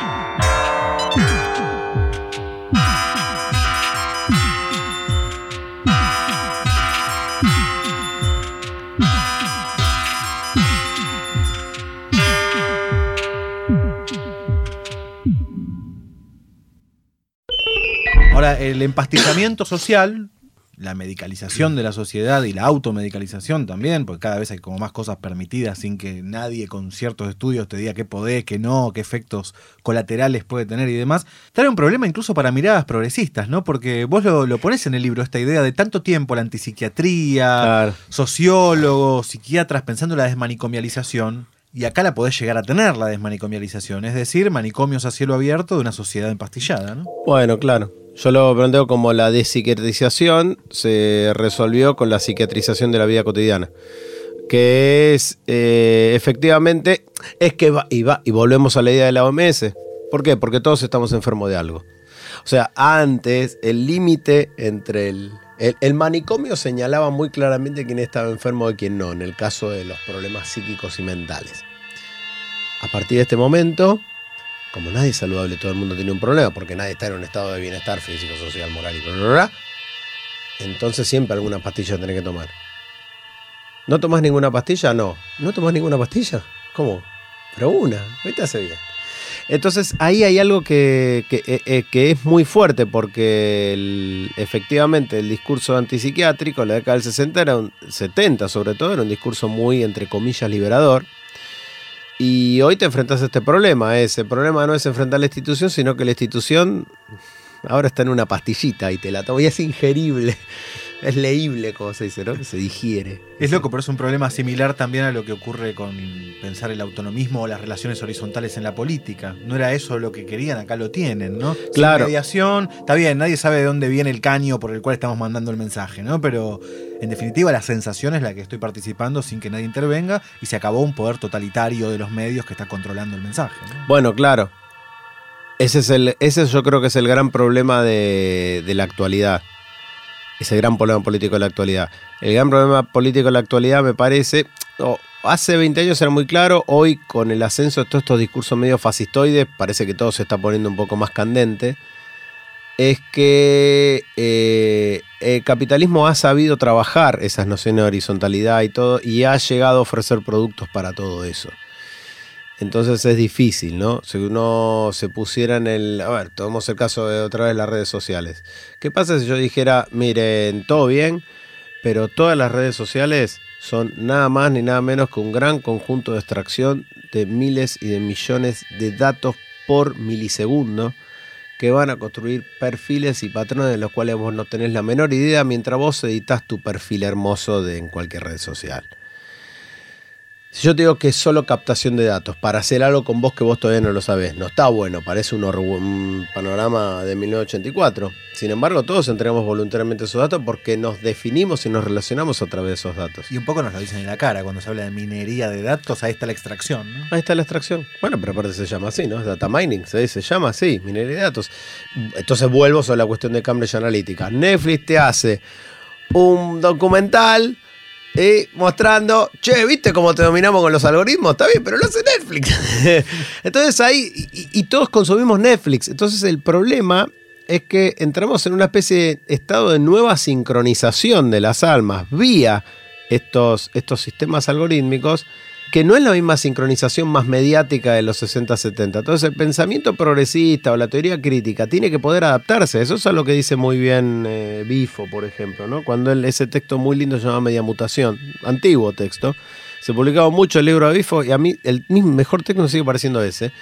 El empastillamiento social, la medicalización de la sociedad y la automedicalización también, porque cada vez hay como más cosas permitidas sin que nadie con ciertos estudios te diga qué podés, qué no, qué efectos colaterales puede tener y demás, trae un problema incluso para miradas progresistas, ¿no? Porque vos lo, lo pones en el libro, esta idea de tanto tiempo la antipsiquiatría, Claro. sociólogos, psiquiatras pensando en la desmanicomialización. Y acá la podés llegar a tener, la desmanicomialización, es decir, manicomios a cielo abierto de una sociedad empastillada, ¿no? Bueno, claro. Yo lo planteo como la despsiquiatrización se resolvió con la psiquiatrización de la vida cotidiana. Que es eh, efectivamente, es que va y va, y volvemos a la idea de la OMS. ¿Por qué? Porque todos estamos enfermos de algo. O sea, antes el límite entre el, el. el manicomio señalaba muy claramente quién estaba enfermo y quién no, en el caso de los problemas psíquicos y mentales. A partir de este momento, como nadie es saludable, todo el mundo tiene un problema, porque nadie está en un estado de bienestar físico, social, moral y bla, bla, bla, entonces siempre alguna pastilla tenés que tomar. ¿No tomás ninguna pastilla? No. ¿No tomás ninguna pastilla? ¿Cómo? Pero una, ¿qué te hace bien? Entonces ahí hay algo que, que, eh, eh, que es muy fuerte porque el- efectivamente el discurso antipsiquiátrico en la década del 60 era un, 70 sobre todo, era un discurso muy entre comillas liberador. Y hoy te enfrentas a este problema. Ese problema no es enfrentar la institución, sino que la institución ahora está en una pastillita y te la tomas. Y es ingerible. Es leíble, como se dice, ¿no? Que se digiere. Es loco, pero es un problema similar también a lo que ocurre con pensar el autonomismo o las relaciones horizontales en la política. No era eso lo que querían, acá lo tienen, ¿no? Sin Claro. mediación, está bien, nadie sabe de dónde viene el caño por el cual estamos mandando el mensaje, ¿no? Pero en definitiva la sensación es la que estoy participando sin que nadie intervenga y se acabó un poder totalitario de los medios que está controlando el mensaje. ¿no? Bueno, claro. Ese es el, ese yo creo que es el gran problema de, de la actualidad. Ese gran problema político de la actualidad. El gran problema político de la actualidad me parece, hace 20 años era muy claro, hoy con el ascenso de todos estos discursos medio fascistoides, parece que todo se está poniendo un poco más candente, es que eh, el capitalismo ha sabido trabajar esas nociones de horizontalidad y todo, y ha llegado a ofrecer productos para todo eso. Entonces es difícil, ¿no? Si uno se pusiera en el... A ver, tomemos el caso de otra vez las redes sociales. ¿Qué pasa si yo dijera, miren, todo bien, pero todas las redes sociales son nada más ni nada menos que un gran conjunto de extracción de miles y de millones de datos por milisegundo que van a construir perfiles y patrones de los cuales vos no tenés la menor idea mientras vos editas tu perfil hermoso de, en cualquier red social. Si yo te digo que es solo captación de datos para hacer algo con vos que vos todavía no lo sabés, no está bueno, parece un, panorama de 1984. Sin embargo, todos entregamos voluntariamente esos datos porque nos definimos y nos relacionamos a través de esos datos. Y un poco nos lo dicen en la cara cuando se habla de minería de datos, ahí está la extracción, ¿no? Ahí está la extracción. Bueno, pero aparte se llama así, ¿no? Es data mining, se, se llama así, minería de datos. Entonces vuelvo sobre la cuestión de Cambridge Analytica. Netflix te hace un documental eh, mostrando, che, ¿viste cómo te dominamos con los algoritmos? Está bien, pero lo hace Netflix. Entonces ahí, y, y todos consumimos Netflix. Entonces el problema es que entramos en una especie de estado de nueva sincronización de las almas vía estos, estos sistemas algorítmicos que no es la misma sincronización más mediática de los 60-70. Entonces el pensamiento progresista o la teoría crítica tiene que poder adaptarse. Eso es a lo que dice muy bien eh, Bifo, por ejemplo, ¿no? cuando ese texto muy lindo se llama Media Mutación, antiguo texto. Se publicaba mucho el libro de Bifo y a mí el mejor texto me sigue pareciendo ese.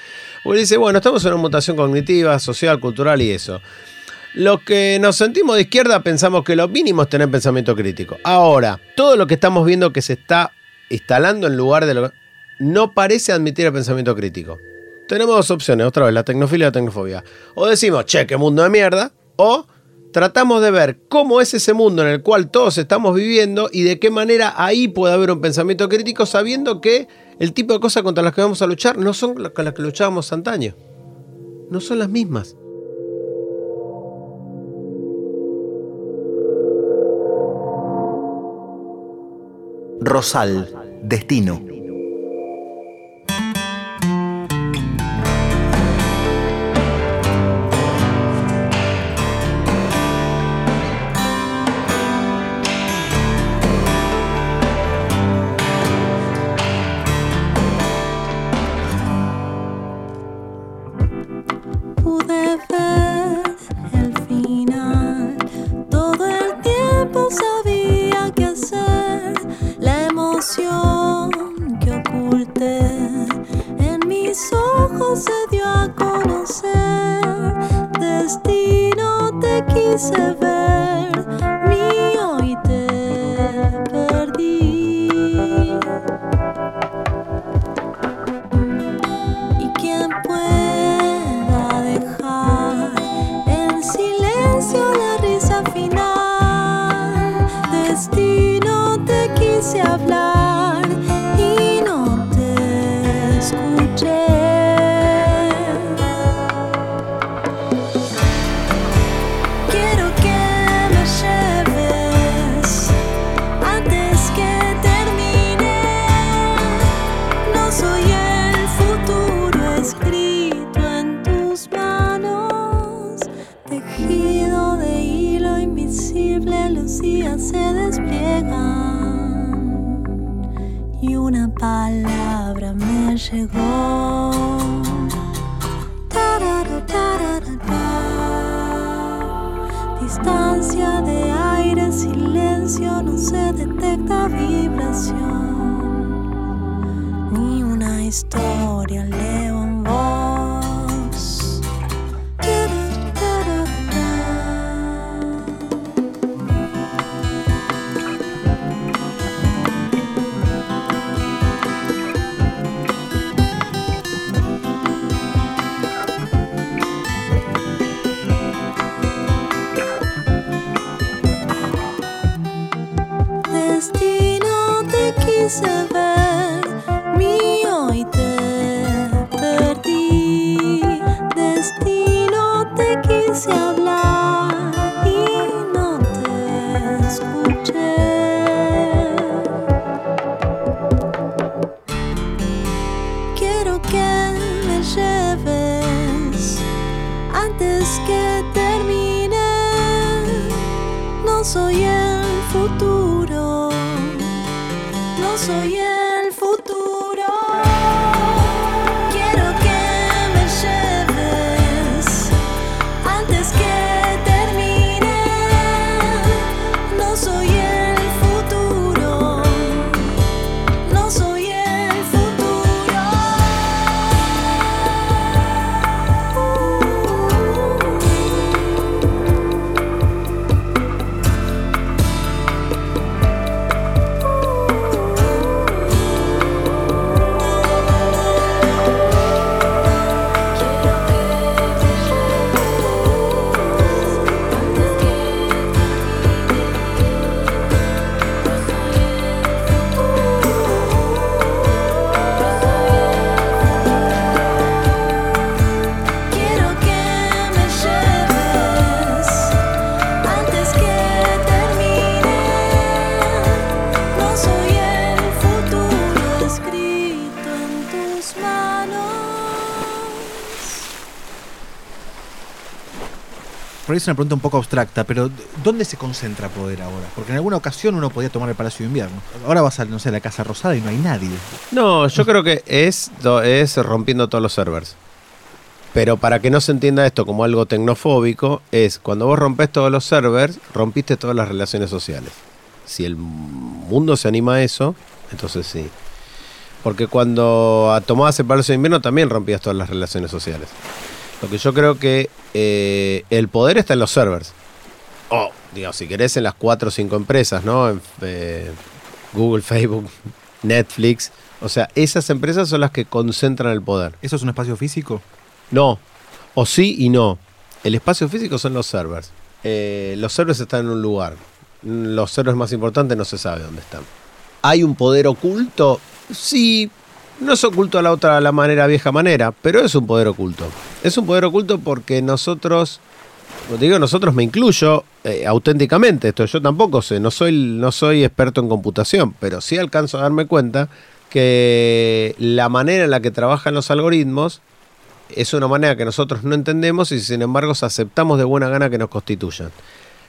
Porque dice, bueno, estamos en una mutación cognitiva, social, cultural y eso. Los que nos sentimos de izquierda pensamos que lo mínimo es tener pensamiento crítico. Ahora, todo lo que estamos viendo que se está instalando en lugar de lo no parece admitir el pensamiento crítico. Tenemos dos opciones, otra vez, la tecnofilia y la tecnofobia. O decimos, che, qué mundo de mierda, o tratamos de ver cómo es ese mundo en el cual todos estamos viviendo y de qué manera ahí puede haber un pensamiento crítico sabiendo que el tipo de cosas contra las que vamos a luchar no son con las que luchábamos antaño. No son las mismas. Rosal, Destino. terrible lucía se despliegan y una palabra me llegó. Tarara, tarara, Distancia de aire, silencio, no se detecta vibración, ni una historia leve. Es una pregunta un poco abstracta, pero ¿dónde se concentra poder ahora? Porque en alguna ocasión uno podía tomar el Palacio de Invierno. Ahora vas a, no sé, la Casa Rosada y no hay nadie. No, yo creo que es, es rompiendo todos los servers. Pero para que no se entienda esto como algo tecnofóbico, es cuando vos rompes todos los servers, rompiste todas las relaciones sociales. Si el mundo se anima a eso, entonces sí. Porque cuando tomabas el Palacio de Invierno también rompías todas las relaciones sociales. Lo que yo creo que eh, el poder está en los servers. O, digamos, si querés en las cuatro o cinco empresas, ¿no? En, eh, Google, Facebook, Netflix. O sea, esas empresas son las que concentran el poder. ¿Eso es un espacio físico? No. O sí y no. El espacio físico son los servers. Eh, los servers están en un lugar. Los servers más importantes no se sabe dónde están. ¿Hay un poder oculto? Sí, no es oculto a la otra, la manera vieja manera, pero es un poder oculto. Es un poder oculto porque nosotros, como digo, nosotros me incluyo eh, auténticamente. Esto yo tampoco sé, no soy, no soy experto en computación, pero sí alcanzo a darme cuenta que la manera en la que trabajan los algoritmos es una manera que nosotros no entendemos y sin embargo aceptamos de buena gana que nos constituyan.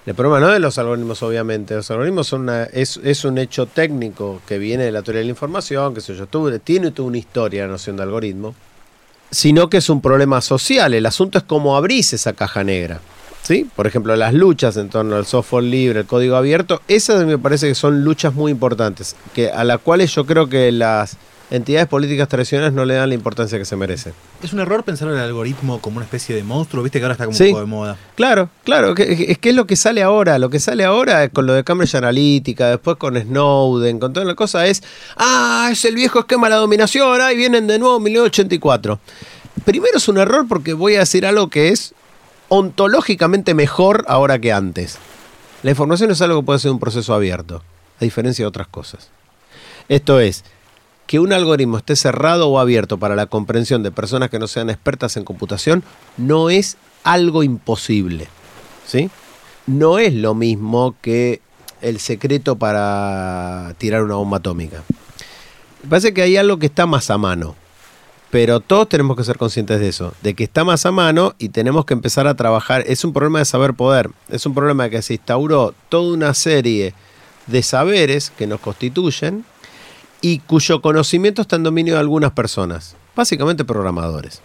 El problema no es los algoritmos, obviamente. Los algoritmos es, un hecho técnico que viene de la teoría de la información, que sé yo, tiene toda una historia la noción de algoritmo, sino que es un problema social. El asunto es cómo abrís esa caja negra. ¿Sí? Por ejemplo, las luchas en torno al software libre, el código abierto, esas me parece que son luchas muy importantes, que a las cuales yo creo que las entidades políticas tradicionales no le dan la importancia que se merece. Es un error pensar en el algoritmo como una especie de monstruo, viste que ahora está como un poco de moda. Claro, claro, es que es lo que sale ahora, lo que sale ahora con lo de Cambridge Analytica, después con Snowden, con toda la cosa es, ah, es el viejo esquema de la dominación, ahí vienen de nuevo 1984. Primero es un error porque voy a decir algo que es ontológicamente mejor ahora que antes. La información es algo que puede ser un proceso abierto, a diferencia de otras cosas. Esto es, que un algoritmo esté cerrado o abierto para la comprensión de personas que no sean expertas en computación no es algo imposible. ¿Sí? No es lo mismo que el secreto para tirar una bomba atómica. Me parece que hay algo que está más a mano. Pero todos tenemos que ser conscientes de eso, de que está más a mano y tenemos que empezar a trabajar. Es un problema de saber poder, es un problema que se instauró toda una serie de saberes que nos constituyen y cuyo conocimiento está en dominio de algunas personas, básicamente programadores.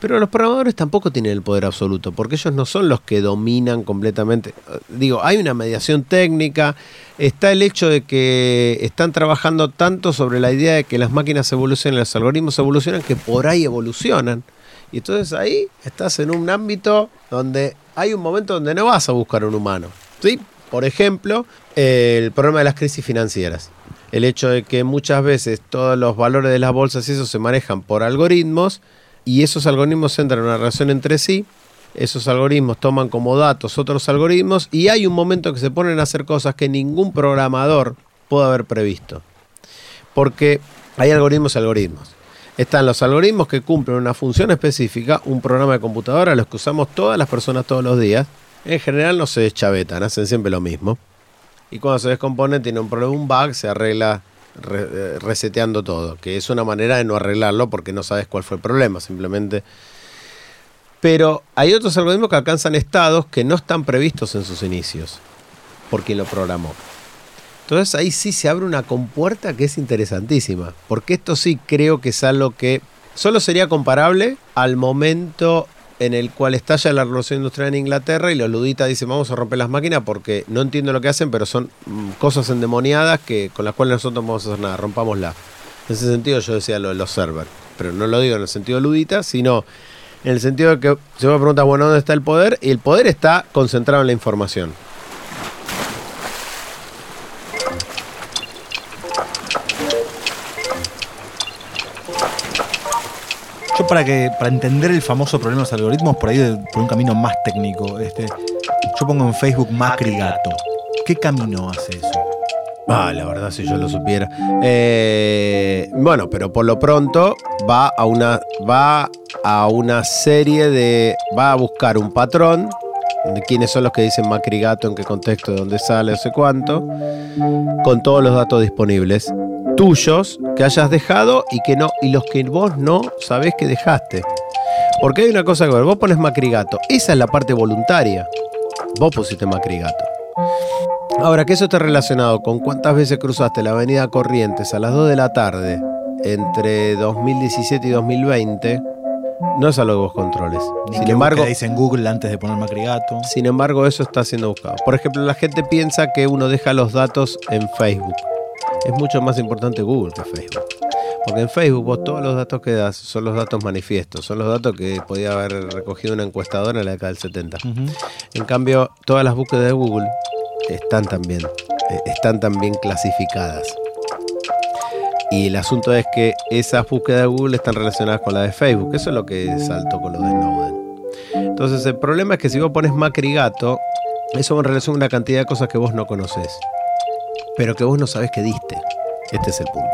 Pero los programadores tampoco tienen el poder absoluto, porque ellos no son los que dominan completamente. Digo, hay una mediación técnica, está el hecho de que están trabajando tanto sobre la idea de que las máquinas evolucionan, los algoritmos evolucionan, que por ahí evolucionan. Y entonces ahí estás en un ámbito donde hay un momento donde no vas a buscar un humano. ¿sí? Por ejemplo, el problema de las crisis financieras el hecho de que muchas veces todos los valores de las bolsas y eso se manejan por algoritmos y esos algoritmos entran en una relación entre sí, esos algoritmos toman como datos otros algoritmos y hay un momento que se ponen a hacer cosas que ningún programador puede haber previsto. Porque hay algoritmos y algoritmos. Están los algoritmos que cumplen una función específica, un programa de computadora, los que usamos todas las personas todos los días. En general no se deschavetan, hacen siempre lo mismo y cuando se descompone tiene un problema, un bug, se arregla eh, reseteando todo, que es una manera de no arreglarlo porque no sabes cuál fue el problema, simplemente. Pero hay otros algoritmos que alcanzan estados que no están previstos en sus inicios, por quien lo programó. Entonces ahí sí se abre una compuerta que es interesantísima, porque esto sí creo que es algo que solo sería comparable al momento en el cual estalla la revolución industrial en Inglaterra y los luditas dicen vamos a romper las máquinas porque no entiendo lo que hacen, pero son mm, cosas endemoniadas que, con las cuales nosotros no vamos a hacer nada, rompámosla. En ese sentido yo decía lo de los servers, pero no lo digo en el sentido ludita, sino en el sentido de que se me pregunta, bueno, ¿dónde está el poder? Y el poder está concentrado en la información. Para que para entender el famoso problema de los algoritmos, por ahí por un camino más técnico, este, yo pongo en Facebook Macri Gato. ¿Qué camino hace eso? Ah, la verdad, si yo lo supiera. Eh, bueno, pero por lo pronto va a una. va a una serie de. va a buscar un patrón de quiénes son los que dicen Macri Gato, en qué contexto, de dónde sale, no sé cuánto, con todos los datos disponibles tuyos que hayas dejado y que no y los que vos no sabés que dejaste. Porque hay una cosa que ver, vos pones Macrigato, esa es la parte voluntaria. Vos pusiste Macrigato. Ahora, que eso esté relacionado con cuántas veces cruzaste la avenida Corrientes a las 2 de la tarde entre 2017 y 2020, no es algo que vos controles. Ni Sin que embargo, busque, dice en Google antes de poner Macrigato. sin embargo, eso está siendo buscado. Por ejemplo, la gente piensa que uno deja los datos en Facebook. Es mucho más importante Google que Facebook. Porque en Facebook vos todos los datos que das son los datos manifiestos, son los datos que podía haber recogido una encuestadora en la década del 70. Ujú. En cambio, todas las búsquedas de Google están también, eh, están también clasificadas. Y el asunto es que esas búsquedas de Google están relacionadas con las de Facebook. Eso es lo que saltó con lo de Snowden. Entonces, el problema es que si vos pones Macri Gato, eso en relación a una cantidad de cosas que vos no conoces, pero que vos no sabés que diste. Este es el punto.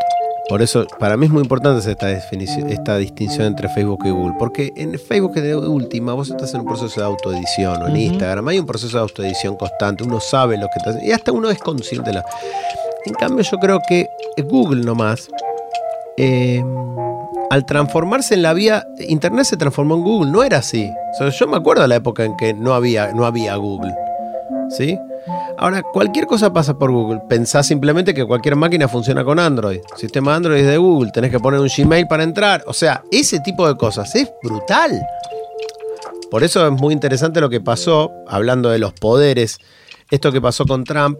Por eso, para mí es muy importante esta, definición, esta distinción entre Facebook y Google. Porque en Facebook, de última, vos estás en un proceso de autoedición, o en. Instagram hay un proceso de autoedición constante. Uno sabe lo que está haciendo, y hasta uno es consciente de la. En cambio, yo creo que Google nomás, eh, al transformarse en la vía. Internet se transformó en Google, no era así. O sea, yo me acuerdo de la época en que no había, no había Google. ¿Sí? Ahora, cualquier cosa pasa por Google. Pensá simplemente que cualquier máquina funciona con Android. Sistema Android es de Google. Tenés que poner un Gmail para entrar. O sea, ese tipo de cosas es brutal. Por eso es muy interesante lo que pasó, hablando de los poderes. Esto que pasó con Trump,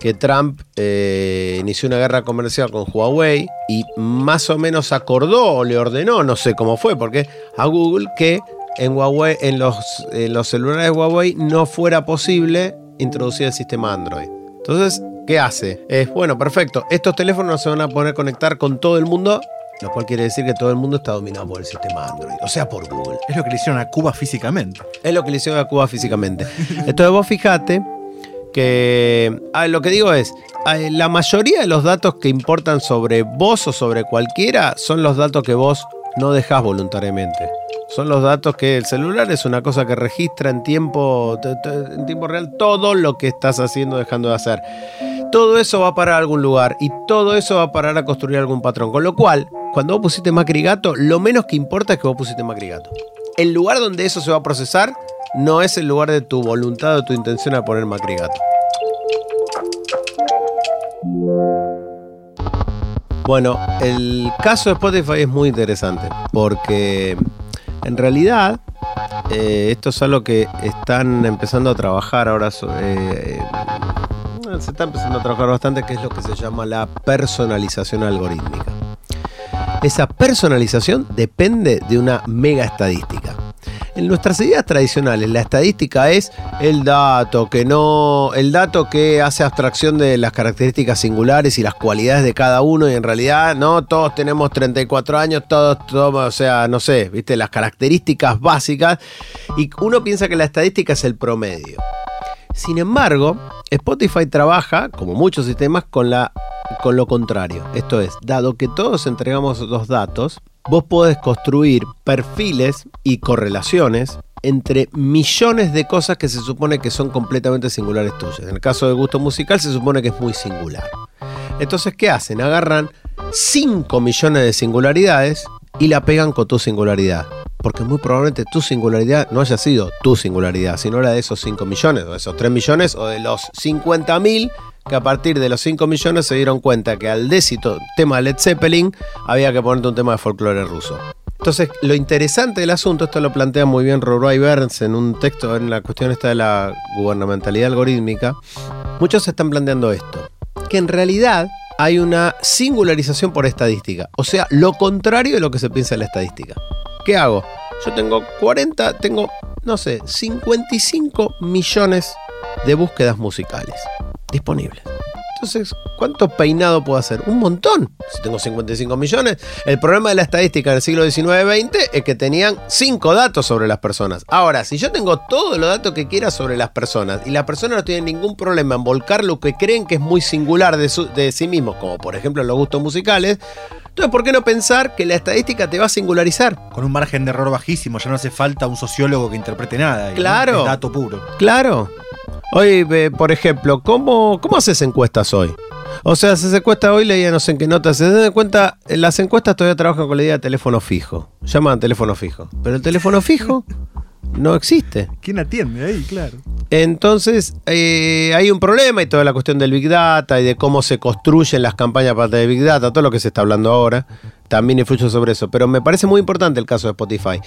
que Trump eh, inició una guerra comercial con Huawei y más o menos acordó o le ordenó, no sé cómo fue, porque a Google que en Huawei, en los, en los celulares de Huawei no fuera posible introducir el sistema Android. Entonces, ¿qué hace? Es, bueno, perfecto, estos teléfonos se van a poder conectar con todo el mundo, lo cual quiere decir que todo el mundo está dominado por el sistema Android, o sea, por Google. Es lo que le hicieron a Cuba físicamente. Es lo que le hicieron a Cuba físicamente. Entonces vos fijate que ah, lo que digo es, ah, la mayoría de los datos que importan sobre vos o sobre cualquiera son los datos que vos no dejás voluntariamente. Son los datos que el celular es una cosa que registra en tiempo, en tiempo real todo lo que estás haciendo dejando de hacer. Todo eso va a parar a algún lugar y todo eso va a parar a construir algún patrón. Con lo cual, cuando vos pusiste Macrigato, lo menos que importa es que vos pusiste Macrigato. El lugar donde eso se va a procesar no es el lugar de tu voluntad o tu intención a poner Macrigato. Bueno, el caso de Spotify es muy interesante porque en realidad eh, esto es algo que están empezando a trabajar ahora. eh, eh, se está empezando a trabajar bastante, que es lo que se llama la personalización algorítmica. Esa personalización depende de una mega estadística. En nuestras ideas tradicionales, la estadística es el dato que no, el dato que hace abstracción de las características singulares y las cualidades de cada uno y en realidad no todos tenemos 34 años, todos, o sea, no sé, viste las características básicas y uno piensa que la estadística es el promedio. Sin embargo, Spotify trabaja, como muchos sistemas, con, con lo contrario. Esto es, dado que todos entregamos los datos, vos podés construir perfiles y correlaciones entre millones de cosas que se supone que son completamente singulares tuyas. En el caso de gusto musical se supone que es muy singular. Entonces, ¿qué hacen? Agarran 5 millones de singularidades y la pegan con tu singularidad. Porque muy probablemente tu singularidad no haya sido tu singularidad, sino la de esos 5 millones, o de esos 3 millones, o de los 50 mil que a partir de los 5 millones se dieron cuenta que al décito tema Led Zeppelin había que ponerte un tema de folclore ruso. Entonces, lo interesante del asunto, esto lo plantea muy bien Roy Burns en un texto en la cuestión esta de la gubernamentalidad algorítmica, muchos están planteando esto, que en realidad hay una singularización por estadística, o sea, lo contrario de lo que se piensa en la estadística. ¿Qué hago? Yo tengo 40, tengo, no sé, 55 millones de búsquedas musicales disponibles. Entonces, ¿cuánto peinado puedo hacer? Un montón. Si tengo 55 millones. El problema de la estadística en el siglo XIX-XX es que tenían 5 datos sobre las personas. Ahora, si yo tengo todos los datos que quiera sobre las personas y las personas no tienen ningún problema en volcar lo que creen que es muy singular de, su- de sí mismos, como por ejemplo los gustos musicales, entonces, ¿por qué no pensar que la estadística te va a singularizar? Con un margen de error bajísimo, ya no hace falta un sociólogo que interprete nada. ¿no? Claro. Es dato puro. Claro. Hoy, por ejemplo, ¿cómo, ¿cómo haces encuestas hoy? O sea, se encuesta hoy, leía no sé en qué nota, se dan cuenta, las encuestas todavía trabajan con la idea de teléfono fijo. Llaman teléfono fijo. Pero el teléfono fijo no existe. ¿Quién atiende ahí? Claro. Entonces, eh, hay un problema y toda la cuestión del Big Data y de cómo se construyen las campañas para de Big Data, todo lo que se está hablando ahora, también influye sobre eso. Pero me parece muy importante el caso de Spotify,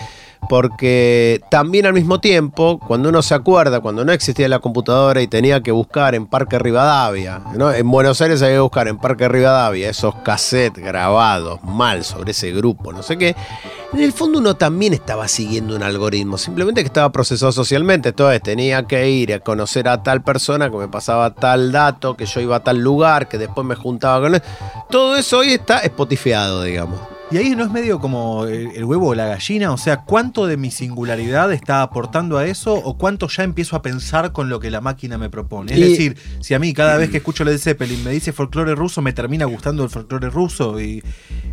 porque también al mismo tiempo, cuando uno se acuerda, cuando no existía la computadora y tenía que buscar en Parque Rivadavia, ¿no? en Buenos Aires había que buscar en Parque Rivadavia esos cassettes grabados mal sobre ese grupo, no sé qué, en el fondo uno también estaba siguiendo un algoritmo, simplemente que estaba procesado socialmente, entonces tenía que ir a conocer a tal persona que me pasaba tal dato, que yo iba a tal lugar, que después me juntaba con él. Todo eso hoy está spotifiado, digamos. Y ahí no es medio como el, el huevo o la gallina, o sea, ¿cuánto de mi singularidad está aportando a eso o cuánto ya empiezo a pensar con lo que la máquina me propone? Es Y- decir, si a mí cada vez que escucho Led Zeppelin me dice folclore ruso, me termina gustando el folclore ruso y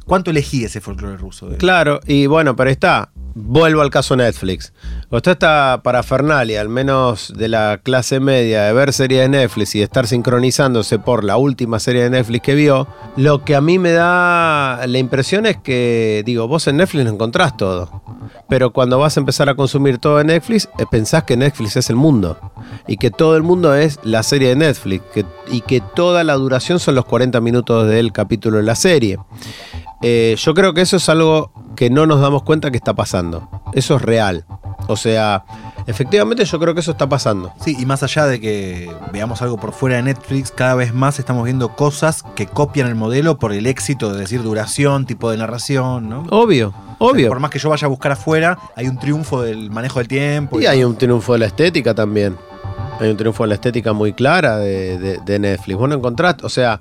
¿cuánto elegí ese folclore ruso? Claro, y bueno, pero está. Vuelvo al caso Netflix. Usted está para Fernalia, al menos de la clase media, de ver series de Netflix y de estar sincronizándose por la última serie de Netflix que vio. Lo que a mí me da la impresión es que, digo, vos en Netflix no encontrás todo. Pero cuando vas a empezar a consumir todo en Netflix, eh, pensás que Netflix es el mundo. Y que todo el mundo es la serie de Netflix. y que toda la duración son los 40 minutos del capítulo de la serie. Eh, yo creo que eso es algo que no nos damos cuenta que está pasando. Eso es real. O sea, efectivamente yo creo que eso está pasando. Sí, y más allá de que veamos algo por fuera de Netflix, cada vez más estamos viendo cosas que copian el modelo por el éxito de decir duración, tipo de narración, ¿no? Obvio, O sea, obvio. por más que yo vaya a buscar afuera, hay un triunfo del manejo del tiempo. Y hay un triunfo de la estética también. Hay un triunfo de la estética muy clara de, Netflix. Vos no encontraste, o sea,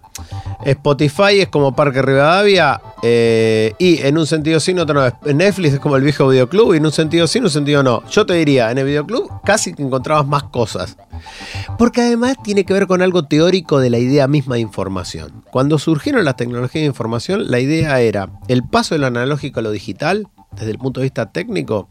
Spotify es como Parque Rivadavia eh, y en un sentido sí, en otro no. Netflix es como el viejo videoclub y en un sentido sí, en un sentido no. Yo te diría, en el videoclub casi que encontrabas más cosas. Porque además tiene que ver con algo teórico de la idea misma de información. Cuando surgieron las tecnologías de información, la idea era el paso de lo analógico a lo digital, desde el punto de vista técnico,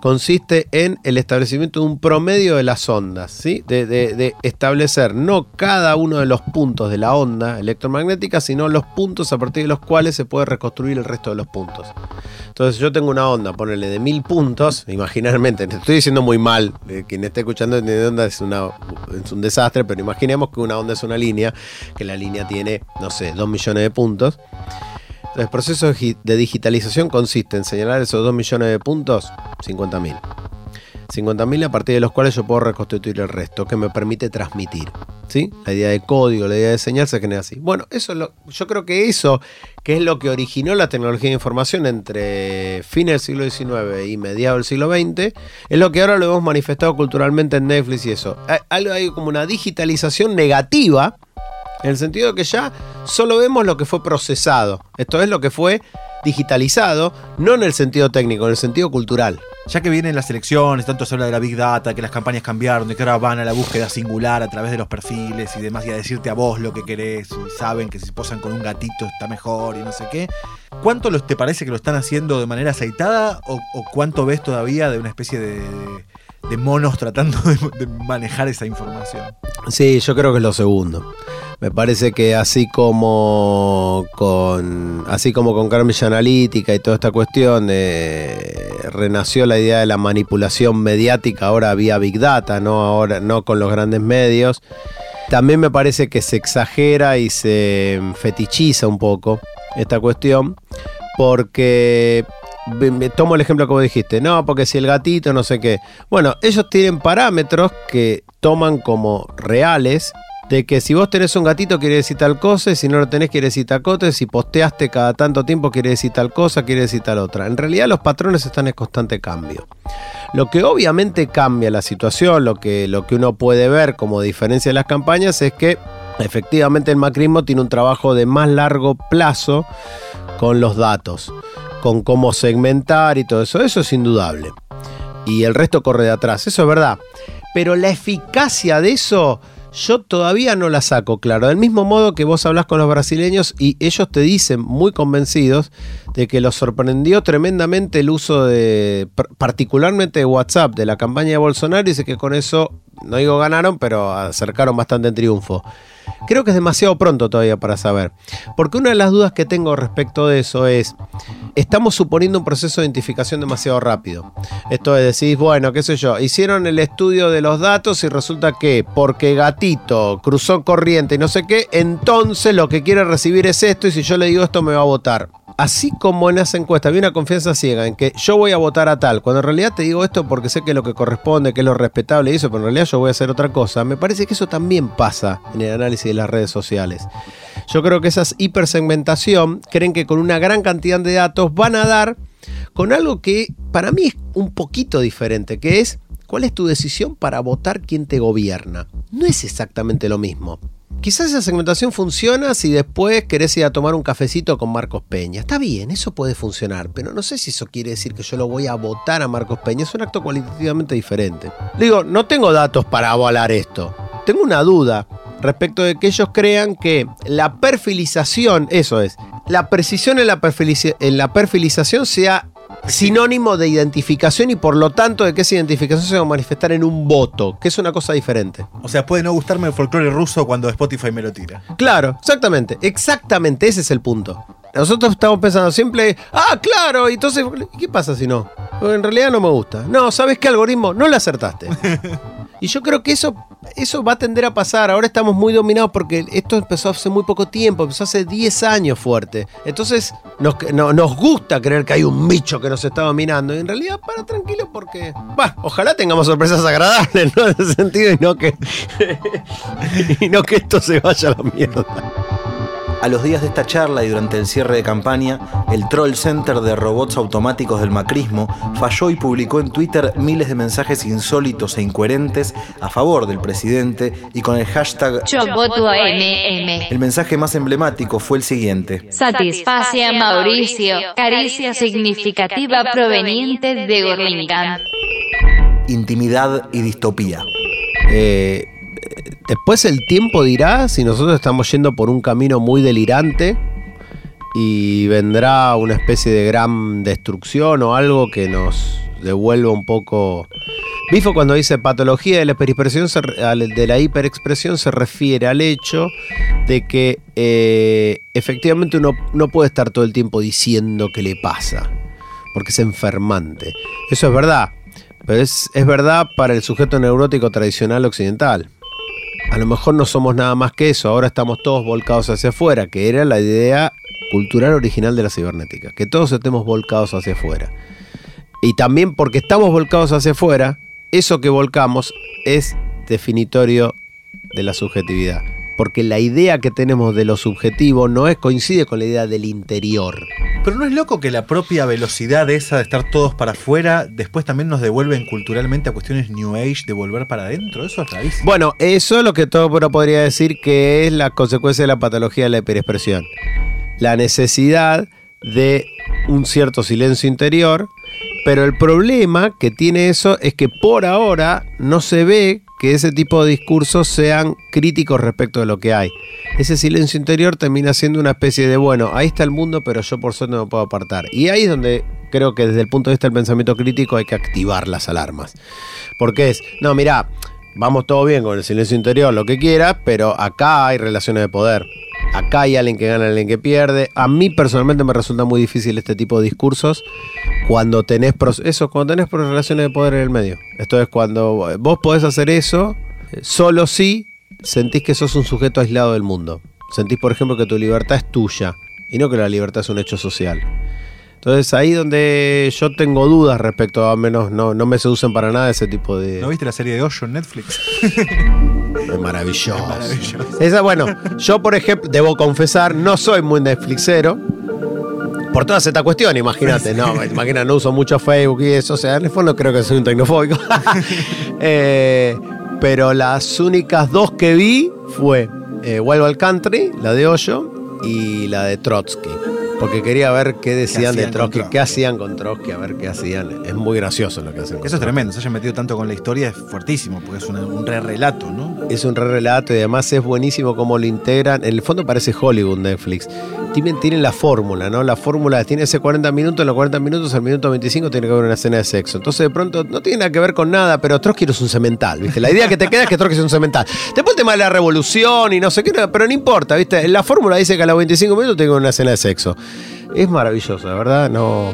consiste en el establecimiento de un promedio de las ondas, ¿sí? de, establecer no cada uno de los puntos de la onda electromagnética, sino los puntos a partir de los cuales se puede reconstruir el resto de los puntos. Entonces yo tengo una onda, ponerle de mil puntos, imaginalmente, te estoy diciendo muy mal, eh, quien esté escuchando de onda es, una, es un desastre, pero imaginemos que una onda es una línea, que la línea tiene, no sé, dos millones de puntos. El proceso de gi- de digitalización consiste en señalar esos 2 millones de puntos, 50.000. 50.000 a partir de los cuales yo puedo reconstituir el resto, que me permite transmitir. ¿sí? La idea de código, la idea de señal se genera así. Bueno, eso es lo- yo creo que eso, que es lo que originó la tecnología de información entre fines del siglo XIX y mediados del siglo XX, es lo que ahora lo hemos manifestado culturalmente en Netflix y eso. Algo- hay como una digitalización negativa en el sentido de que ya solo vemos lo que fue procesado. Esto es lo que fue digitalizado, no en el sentido técnico, en el sentido cultural. Ya que vienen las elecciones, tanto se habla de la Big Data, que las campañas cambiaron, de que ahora van a la búsqueda singular a través de los perfiles y demás, y a decirte a vos lo que querés, y saben que si posan con un gatito está mejor y no sé qué. ¿Cuánto te parece que lo están haciendo de manera aceitada o, cuánto ves todavía de una especie de monos tratando de, de manejar esa información? Sí, yo creo que es lo segundo. Me parece que así como con así como con Cambridge Analytica y toda esta cuestión renació la idea de la manipulación mediática ahora vía Big Data, no ahora no con los grandes medios. También me parece que se exagera y se fetichiza un poco esta cuestión porque tomo el ejemplo como dijiste, no, porque si el gatito no sé qué. Bueno, ellos tienen parámetros que toman como reales de que si vos tenés un gatito quiere decir tal cosa, y si no lo tenés quiere decir tal cosa, si posteaste cada tanto tiempo quiere decir tal cosa, quiere decir tal otra. En realidad los patrones están en constante cambio. Lo que obviamente cambia la situación, lo que, lo que uno puede ver como diferencia de las campañas es que efectivamente el macrismo tiene un trabajo de más largo plazo con los datos, con cómo segmentar y todo eso, eso es indudable. Y el resto corre de atrás, eso es verdad. Pero la eficacia de eso yo todavía no la saco, claro. Del mismo modo que vos hablas con los brasileños y ellos te dicen muy convencidos de que los sorprendió tremendamente el uso de, par- particularmente de WhatsApp, de la campaña de Bolsonaro, y dice que con eso no digo ganaron, pero acercaron bastante en triunfo. Creo que es demasiado pronto todavía para saber. Porque una de las dudas que tengo respecto de eso es, estamos suponiendo un proceso de identificación demasiado rápido. Esto es decir, bueno, qué sé yo, hicieron el estudio de los datos y resulta que porque gatito cruzó corriente y no sé qué, entonces lo que quiere recibir es esto y si yo le digo esto me va a votar así como en esa encuesta había una confianza ciega en que yo voy a votar a tal, cuando en realidad te digo esto porque sé que es lo que corresponde, que es lo respetable y eso, pero en realidad yo voy a hacer otra cosa, me parece que eso también pasa en el análisis de las redes sociales. Yo creo que esa hipersegmentación creen que con una gran cantidad de datos van a dar con algo que para mí es un poquito diferente, que es cuál es tu decisión para votar quién te gobierna. No es exactamente lo mismo. Quizás esa segmentación funciona si después querés ir a tomar un cafecito con Marcos Peña. Está bien, eso puede funcionar, pero no sé si eso quiere decir que yo lo voy a votar a Marcos Peña. Es un acto cualitativamente diferente. Digo, no tengo datos para avalar esto. Tengo una duda respecto de que ellos crean que la perfilización, eso es, la precisión en la, en la perfilización sea sinónimo de identificación y por lo tanto de que esa identificación se va a manifestar en un voto, que es una cosa diferente. O sea, puede no gustarme el folclore ruso cuando Spotify me lo tira. Claro, exactamente, exactamente, ese es el punto. Nosotros estamos pensando siempre, ah, claro, entonces, ¿qué pasa si no? En realidad no me gusta. No, ¿sabes qué algoritmo? No le acertaste. Y yo creo que eso, eso va a tender a pasar. Ahora estamos muy dominados porque esto empezó hace muy poco tiempo, empezó hace 10 años fuerte. Entonces nos, nos gusta creer que hay un bicho que nos está dominando. Y en realidad, para tranquilo porque, bueno, ojalá tengamos sorpresas agradables, ¿no? En ese sentido, y no que, y no que esto se vaya a la mierda. A los días de esta charla y durante el cierre de campaña, el Troll Center de robots automáticos del macrismo falló y publicó en Twitter miles de mensajes insólitos e incoherentes a favor del presidente y con el hashtag Yo voto a MM. El mensaje más emblemático fue el siguiente. Satisface a Mauricio, caricia significativa proveniente de Gorlingán. Intimidad y distopía. Eh, Después el tiempo dirá si nosotros estamos yendo por un camino muy delirante y vendrá una especie de gran destrucción o algo que nos devuelva un poco... Bifo cuando dice patología de la hiperexpresión se, refiere al hecho de que eh, efectivamente uno no puede estar todo el tiempo diciendo que le pasa, porque es enfermante. Eso es verdad, pero es, es verdad para el sujeto neurótico tradicional occidental a lo mejor no somos nada más que eso, ahora estamos todos volcados hacia afuera, que era la idea cultural original de la cibernética, que todos estemos volcados hacia afuera. Y también porque estamos volcados hacia afuera, eso que volcamos es definitorio de la subjetividad porque la idea que tenemos de lo subjetivo no es coincide con la idea del interior. Pero no es loco que la propia velocidad esa de estar todos para afuera después también nos devuelven culturalmente a cuestiones New Age de volver para adentro. Eso es rarísimo. Bueno, eso es lo que todo podría decir que es la consecuencia de la patología de la hiperexpresión. La necesidad de un cierto silencio interior, pero el problema que tiene eso es que por ahora no se ve que ese tipo de discursos sean críticos respecto de lo que hay. Ese silencio interior termina siendo una especie de, bueno, ahí está el mundo, pero yo por suerte no me puedo apartar. Y ahí es donde creo que desde el punto de vista del pensamiento crítico hay que activar las alarmas. Porque es, no, mira, vamos todo bien con el silencio interior, lo que quieras, pero acá hay relaciones de poder. Acá hay alguien que gana, alguien que pierde. A mí personalmente me resulta muy difícil este tipo de discursos cuando tenés eso, cuando tenés relaciones de poder en el medio. Esto es cuando vos podés hacer eso eh, solo si sentís que sos un sujeto aislado del mundo. Sentís, por ejemplo, que tu libertad es tuya y no que la libertad es un hecho social. Entonces ahí donde yo tengo dudas respecto a, menos no, no me seducen para nada ese tipo de... ¿No viste la serie de Osho en Netflix? es maravilloso. Esa, bueno, yo por ejemplo, debo confesar, no soy muy Netflixero. Por toda esta cuestión, imagínate, no, imagina, no uso mucho Facebook y eso, o sea, en el fondo creo que soy un tecnofóbico. Eh, pero las únicas dos que vi fue eh, Wild Country, la de Osho, y la de Trotsky. Porque quería ver qué decían de Trotsky, Trotsky? qué hacían con Trotsky, a ver qué hacían. Es muy gracioso lo que hacen. con Eso es tremendo, se haya metido tanto con la historia es fuertísimo, porque es un re relato, ¿no? Es un re relato y además es buenísimo cómo lo integran. En el fondo parece Hollywood Netflix. Tienen, tienen la fórmula, ¿no? La fórmula tiene ese 40 minutos, en los 40 minutos, al minuto 25 tiene que haber una escena de sexo. Entonces de pronto no tiene nada que ver con nada, pero Trotsky no es un cemental, ¿viste? La idea que te queda es que Trotsky es un cemental. Después el tema de la revolución y no sé qué, pero no importa, ¿viste? La fórmula dice que a los 25 minutos haber una escena de sexo. Es maravilloso, la verdad, no...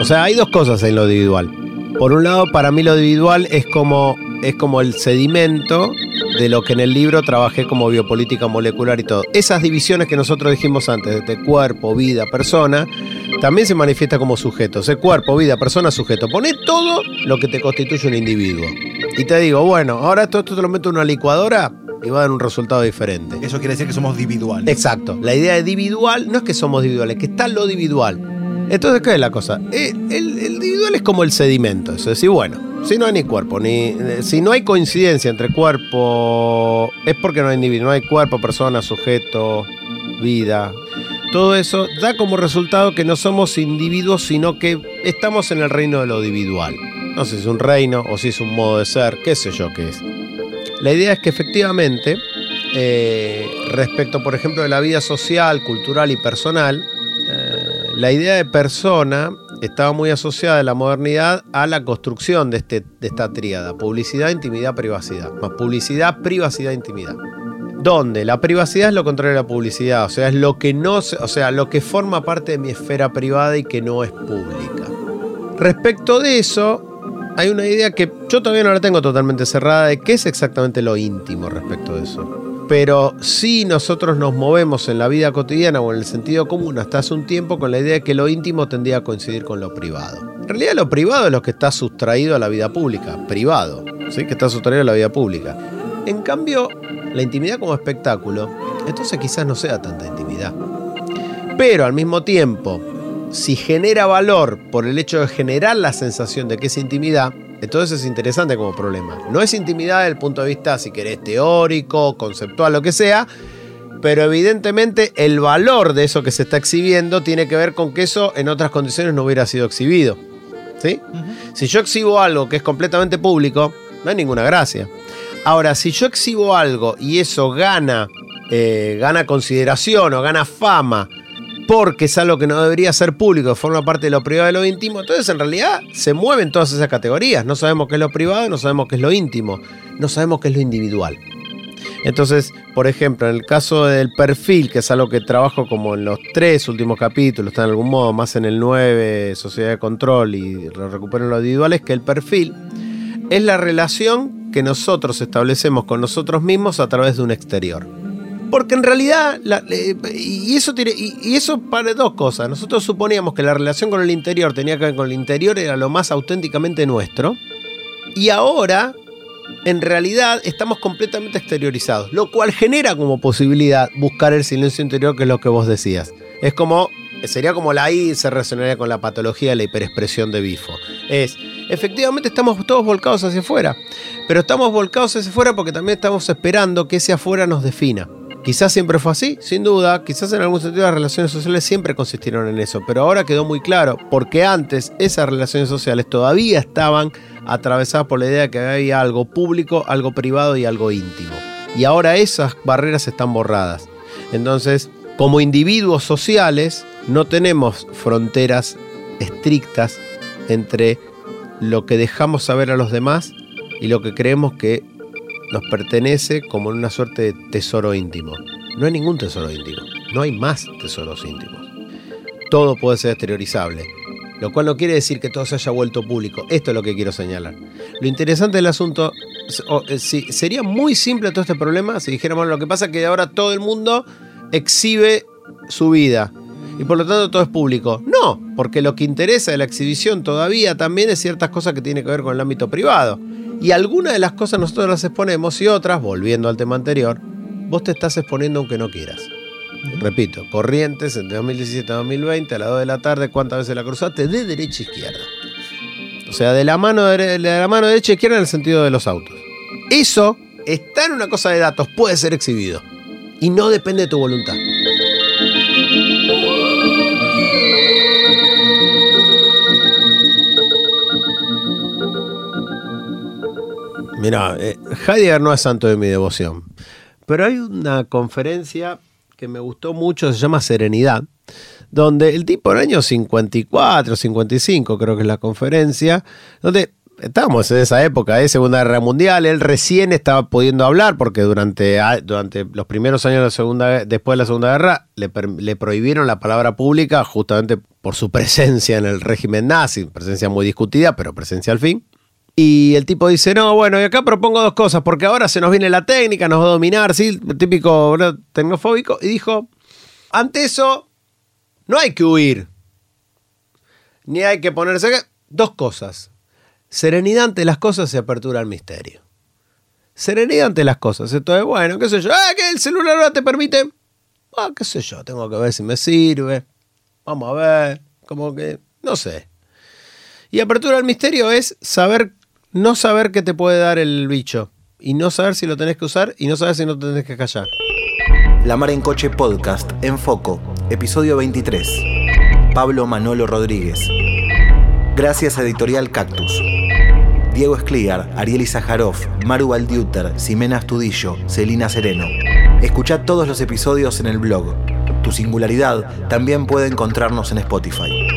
O sea, hay dos cosas en lo individual. Por un lado, para mí lo individual es como, es como el sedimento de lo que en el libro trabajé como biopolítica molecular y todo. Esas divisiones que nosotros dijimos antes, de cuerpo, vida, persona, también se manifiesta como sujeto. O cuerpo, vida, persona, sujeto. Poné todo lo que te constituye un individuo. Y te digo, bueno, ahora esto, esto te lo meto en una licuadora y va a dar un resultado diferente. Eso quiere decir que somos individuales. Exacto. La idea de individual no es que somos individuales, que está lo individual. Entonces, ¿qué es la cosa? Eh, El, individual es como el sedimento. Eso es decir, bueno, si no hay ni cuerpo, ni eh, si no hay coincidencia entre cuerpo, es porque no hay individuo. No hay cuerpo, persona, sujeto, vida. Todo eso da como resultado que no somos individuos, sino que estamos en el reino de lo individual. No sé si es un reino o si es un modo de ser, qué sé yo qué es. La idea es que efectivamente, eh, respecto, por ejemplo, de la vida social, cultural y personal, la idea de persona estaba muy asociada en la modernidad a la construcción de, este, de esta tríada, publicidad, intimidad, privacidad. Más publicidad, privacidad, intimidad. Donde la privacidad es lo contrario de la publicidad, o sea, es lo que no, o sea, lo que forma parte de mi esfera privada y que no es pública. Respecto de eso, hay una idea que yo todavía no la tengo totalmente cerrada de qué es exactamente lo íntimo respecto de eso. Pero sí nosotros nos movemos en la vida cotidiana o en el sentido común hasta hace un tiempo con la idea de que lo íntimo tendría a coincidir con lo privado. En realidad lo privado es lo que está sustraído a la vida pública, privado, ¿sí? que está sustraído a la vida pública. En cambio, la intimidad como espectáculo, entonces quizás no sea tanta intimidad. Pero al mismo tiempo, si genera valor por el hecho de generar la sensación de que es intimidad, entonces es interesante como problema. No es intimidad desde el punto de vista, si querés, teórico, conceptual, lo que sea, pero evidentemente el valor de eso que se está exhibiendo tiene que ver con que eso en otras condiciones no hubiera sido exhibido. ¿Sí? Si yo exhibo algo que es completamente público, no hay ninguna gracia. Ahora, si yo exhibo algo y eso gana, eh, gana consideración o gana fama, porque es algo que no debería ser público, forma parte de lo privado y lo íntimo, entonces en realidad se mueven todas esas categorías. No sabemos qué es lo privado, no sabemos qué es lo íntimo, no sabemos qué es lo individual. Entonces, por ejemplo, en el caso del perfil, que es algo que trabajo como en los tres últimos capítulos, está en algún modo más en el 9, Sociedad de Control y lo recupero en lo individual, es que el perfil es la relación que nosotros establecemos con nosotros mismos a través de un exterior. Porque en realidad, y, eso tiene, y, y eso para dos cosas. Nosotros suponíamos que la relación con el interior tenía que ver con el interior, era lo más auténticamente nuestro. Y ahora, en realidad, estamos completamente exteriorizados. Lo cual genera como posibilidad buscar el silencio interior, que es lo que vos decías. Es como, sería como la I se relacionaría con la patología de la hiperexpresión de Bifo. Es, efectivamente estamos todos volcados hacia afuera. Pero estamos volcados hacia afuera porque también estamos esperando que ese afuera nos defina. Quizás siempre fue así, sin duda, quizás en algún sentido las relaciones sociales siempre consistieron en eso, pero ahora quedó muy claro, porque antes esas relaciones sociales todavía estaban atravesadas por la idea de que había algo público, algo privado y algo íntimo. Y ahora esas barreras están borradas. Entonces, como individuos sociales, no tenemos fronteras estrictas entre lo que dejamos saber a los demás y lo que creemos que nos pertenece como en una suerte de tesoro íntimo. No hay ningún tesoro íntimo, no hay más tesoros íntimos. Todo puede ser exteriorizable, lo cual no quiere decir que todo se haya vuelto público. Esto es lo que quiero señalar. Lo interesante del asunto, eh, sería muy simple todo este problema si dijéramos lo que pasa es que ahora todo el mundo exhibe su vida y por lo tanto todo es público. No, porque lo que interesa de la exhibición todavía también es ciertas cosas que tienen que ver con el ámbito privado. Y algunas de las cosas nosotros las exponemos y otras, volviendo al tema anterior, vos te estás exponiendo aunque no quieras. Repito, Corrientes entre 2017 y 2020 a las 2 de la tarde, ¿cuántas veces la cruzaste? De derecha a izquierda. O sea, de la mano, de la mano derecha e izquierda en el sentido de los autos. Eso está en una cosa de datos, puede ser exhibido. Y no depende de tu voluntad. Mira, eh, Heidegger no es santo de mi devoción, pero hay una conferencia que me gustó mucho, se llama Serenidad, donde el tipo en el año 54, 55 creo que es la conferencia, donde estábamos en esa época de Segunda Guerra Mundial, él recién estaba pudiendo hablar porque durante, durante los primeros años de la segunda, después de la Segunda Guerra le, le, prohibieron la palabra pública justamente por su presencia en el régimen nazi, presencia muy discutida, pero presencia al fin. Y el tipo dice, no, bueno, y acá propongo dos cosas, porque ahora se nos viene la técnica, nos va a dominar, sí, típico tecnofóbico, y dijo, ante eso, no hay que huir, ni hay que ponerse... Dos cosas Serenidad ante las cosas y apertura al misterio. Serenidad ante las cosas. Esto es bueno, qué sé yo. Ah, que el celular ahora te permite. Ah, qué sé yo, tengo que ver si me sirve. Vamos a ver. Como que, no sé. Y apertura al misterio es saber, no saber qué te puede dar el bicho. Y no saber si lo tenés que usar y no saber si no te tenés que callar. La Mar en Coche Podcast, en Foco, episodio 23. Pablo Manolo Rodríguez. Gracias a Editorial Cactus. Diego Escliar, Ariel Izajarov, Maru Valdiuter, Ximena Astudillo, Celina Sereno. Escucha todos los episodios en el blog. Tu singularidad también puede encontrarnos en Spotify.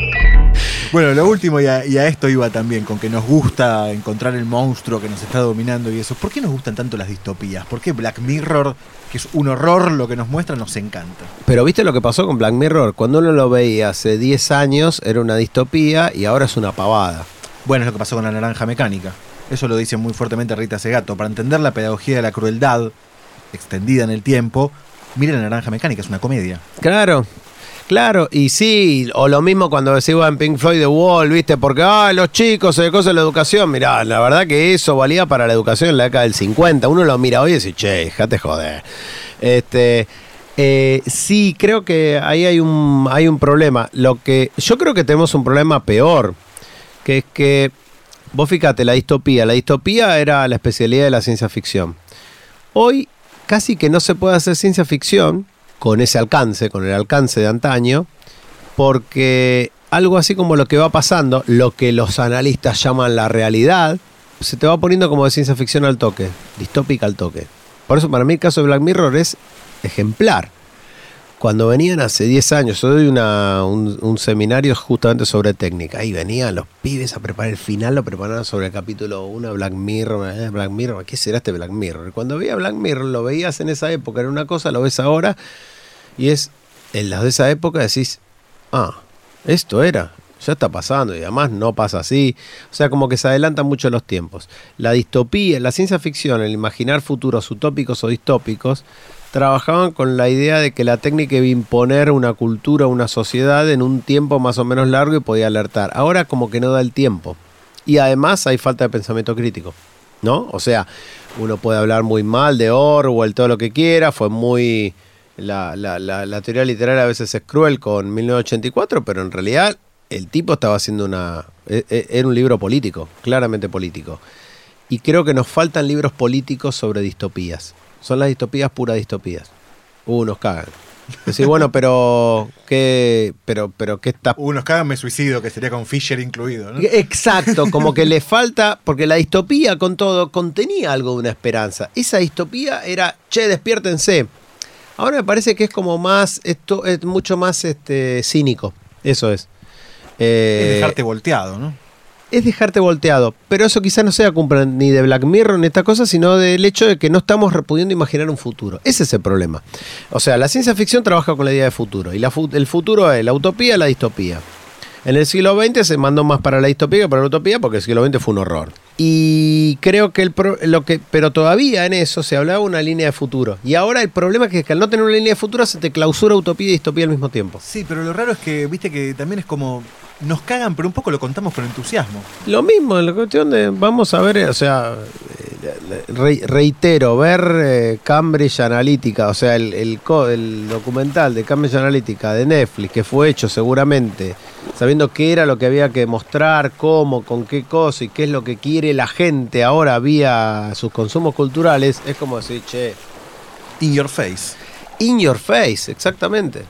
Bueno, lo último, y a, esto iba también, con que nos gusta encontrar el monstruo que nos está dominando y eso. ¿Por qué nos gustan tanto las distopías? ¿Por qué Black Mirror, que es un horror lo que nos muestra, nos encanta? Pero viste lo que pasó con Black Mirror. Cuando uno lo veía hace 10 años era una distopía y ahora es una pavada. Bueno, es lo que pasó con la naranja mecánica. Eso lo dice muy fuertemente Rita Segato. Para entender la pedagogía de la crueldad extendida en el tiempo, mire la naranja mecánica, es una comedia. Claro, Claro, y sí, o lo mismo cuando decimos en Pink Floyd The Wall, ¿viste? Porque, ah, los chicos se cosa de la educación. Mirá, la verdad que eso valía para la educación en la década del 50. Uno lo mira hoy y dice, che, déjate joder. Este, eh, sí, creo que ahí hay un, hay un problema. Lo que, yo creo que tenemos un problema peor que es que, vos fíjate, la distopía. La distopía era la especialidad de la ciencia ficción. Hoy casi que no se puede hacer ciencia ficción con ese alcance, con el alcance de antaño, porque algo así como lo que va pasando, lo que los analistas llaman la realidad, se te va poniendo como de ciencia ficción al toque, distópica al toque. Por eso para mí el caso de Black Mirror es ejemplar cuando venían hace 10 años, yo doy un, seminario justamente sobre técnica, y venían los pibes a preparar el final, lo preparaban sobre el capítulo 1, Black Mirror, eh, Black Mirror, ¿qué será este Black Mirror? Cuando veía Black Mirror, lo veías en esa época, era una cosa, lo ves ahora, y es, en las de esa época decís, ah, esto era, ya está pasando y además no pasa así. O sea, como que se adelantan mucho los tiempos. La distopía, la ciencia ficción, el imaginar futuros utópicos o distópicos, trabajaban con la idea de que la técnica iba a imponer una cultura, una sociedad en un tiempo más o menos largo y podía alertar. Ahora como que no da el tiempo. Y además hay falta de pensamiento crítico, ¿no? O sea, uno puede hablar muy mal de Orwell, todo lo que quiera, fue muy... La, la teoría literaria a veces es cruel con 1984, pero en realidad el tipo estaba haciendo una... E, e, era un libro político, claramente político. Y creo que nos faltan libros políticos sobre distopías. Son las distopías puras distopías. Uh, nos cagan. Decir, bueno, pero ¿qué, pero, pero qué está? Uh, nos cagan me suicido, que sería con Fisher incluido, ¿no? Exacto, como que le falta, porque la distopía con todo contenía algo de una esperanza. Esa distopía era, che, despiértense. Ahora me parece que es como más, esto es mucho más este, cínico. Eso es. es dejarte volteado, ¿no? Es dejarte volteado. Pero eso quizás no sea culpa ni de Black Mirror ni esta cosa, sino del hecho de que no estamos pudiendo imaginar un futuro. Ese es el problema. O sea, la ciencia ficción trabaja con la idea de futuro. Y el futuro es la utopía la distopía. En el siglo XX se mandó más para la distopía que para la utopía porque el siglo XX fue un horror. Y creo que, el lo que pero todavía en eso se hablaba una línea de futuro. Y ahora el problema es que al no tener una línea de futuro se te clausura utopía y distopía al mismo tiempo. Sí, pero lo raro es que, viste que también es como nos cagan, pero un poco lo contamos con entusiasmo. Lo mismo, la cuestión de, vamos a ver, o sea, re- reitero, ver eh, Cambridge Analytica, o sea, el, el el documental de Cambridge Analytica de Netflix, que fue hecho seguramente sabiendo qué era lo que había que mostrar, cómo, con qué cosa y qué es lo que quiere la gente ahora vía sus consumos culturales, es como decir, che, In your face. in your face, exactamente.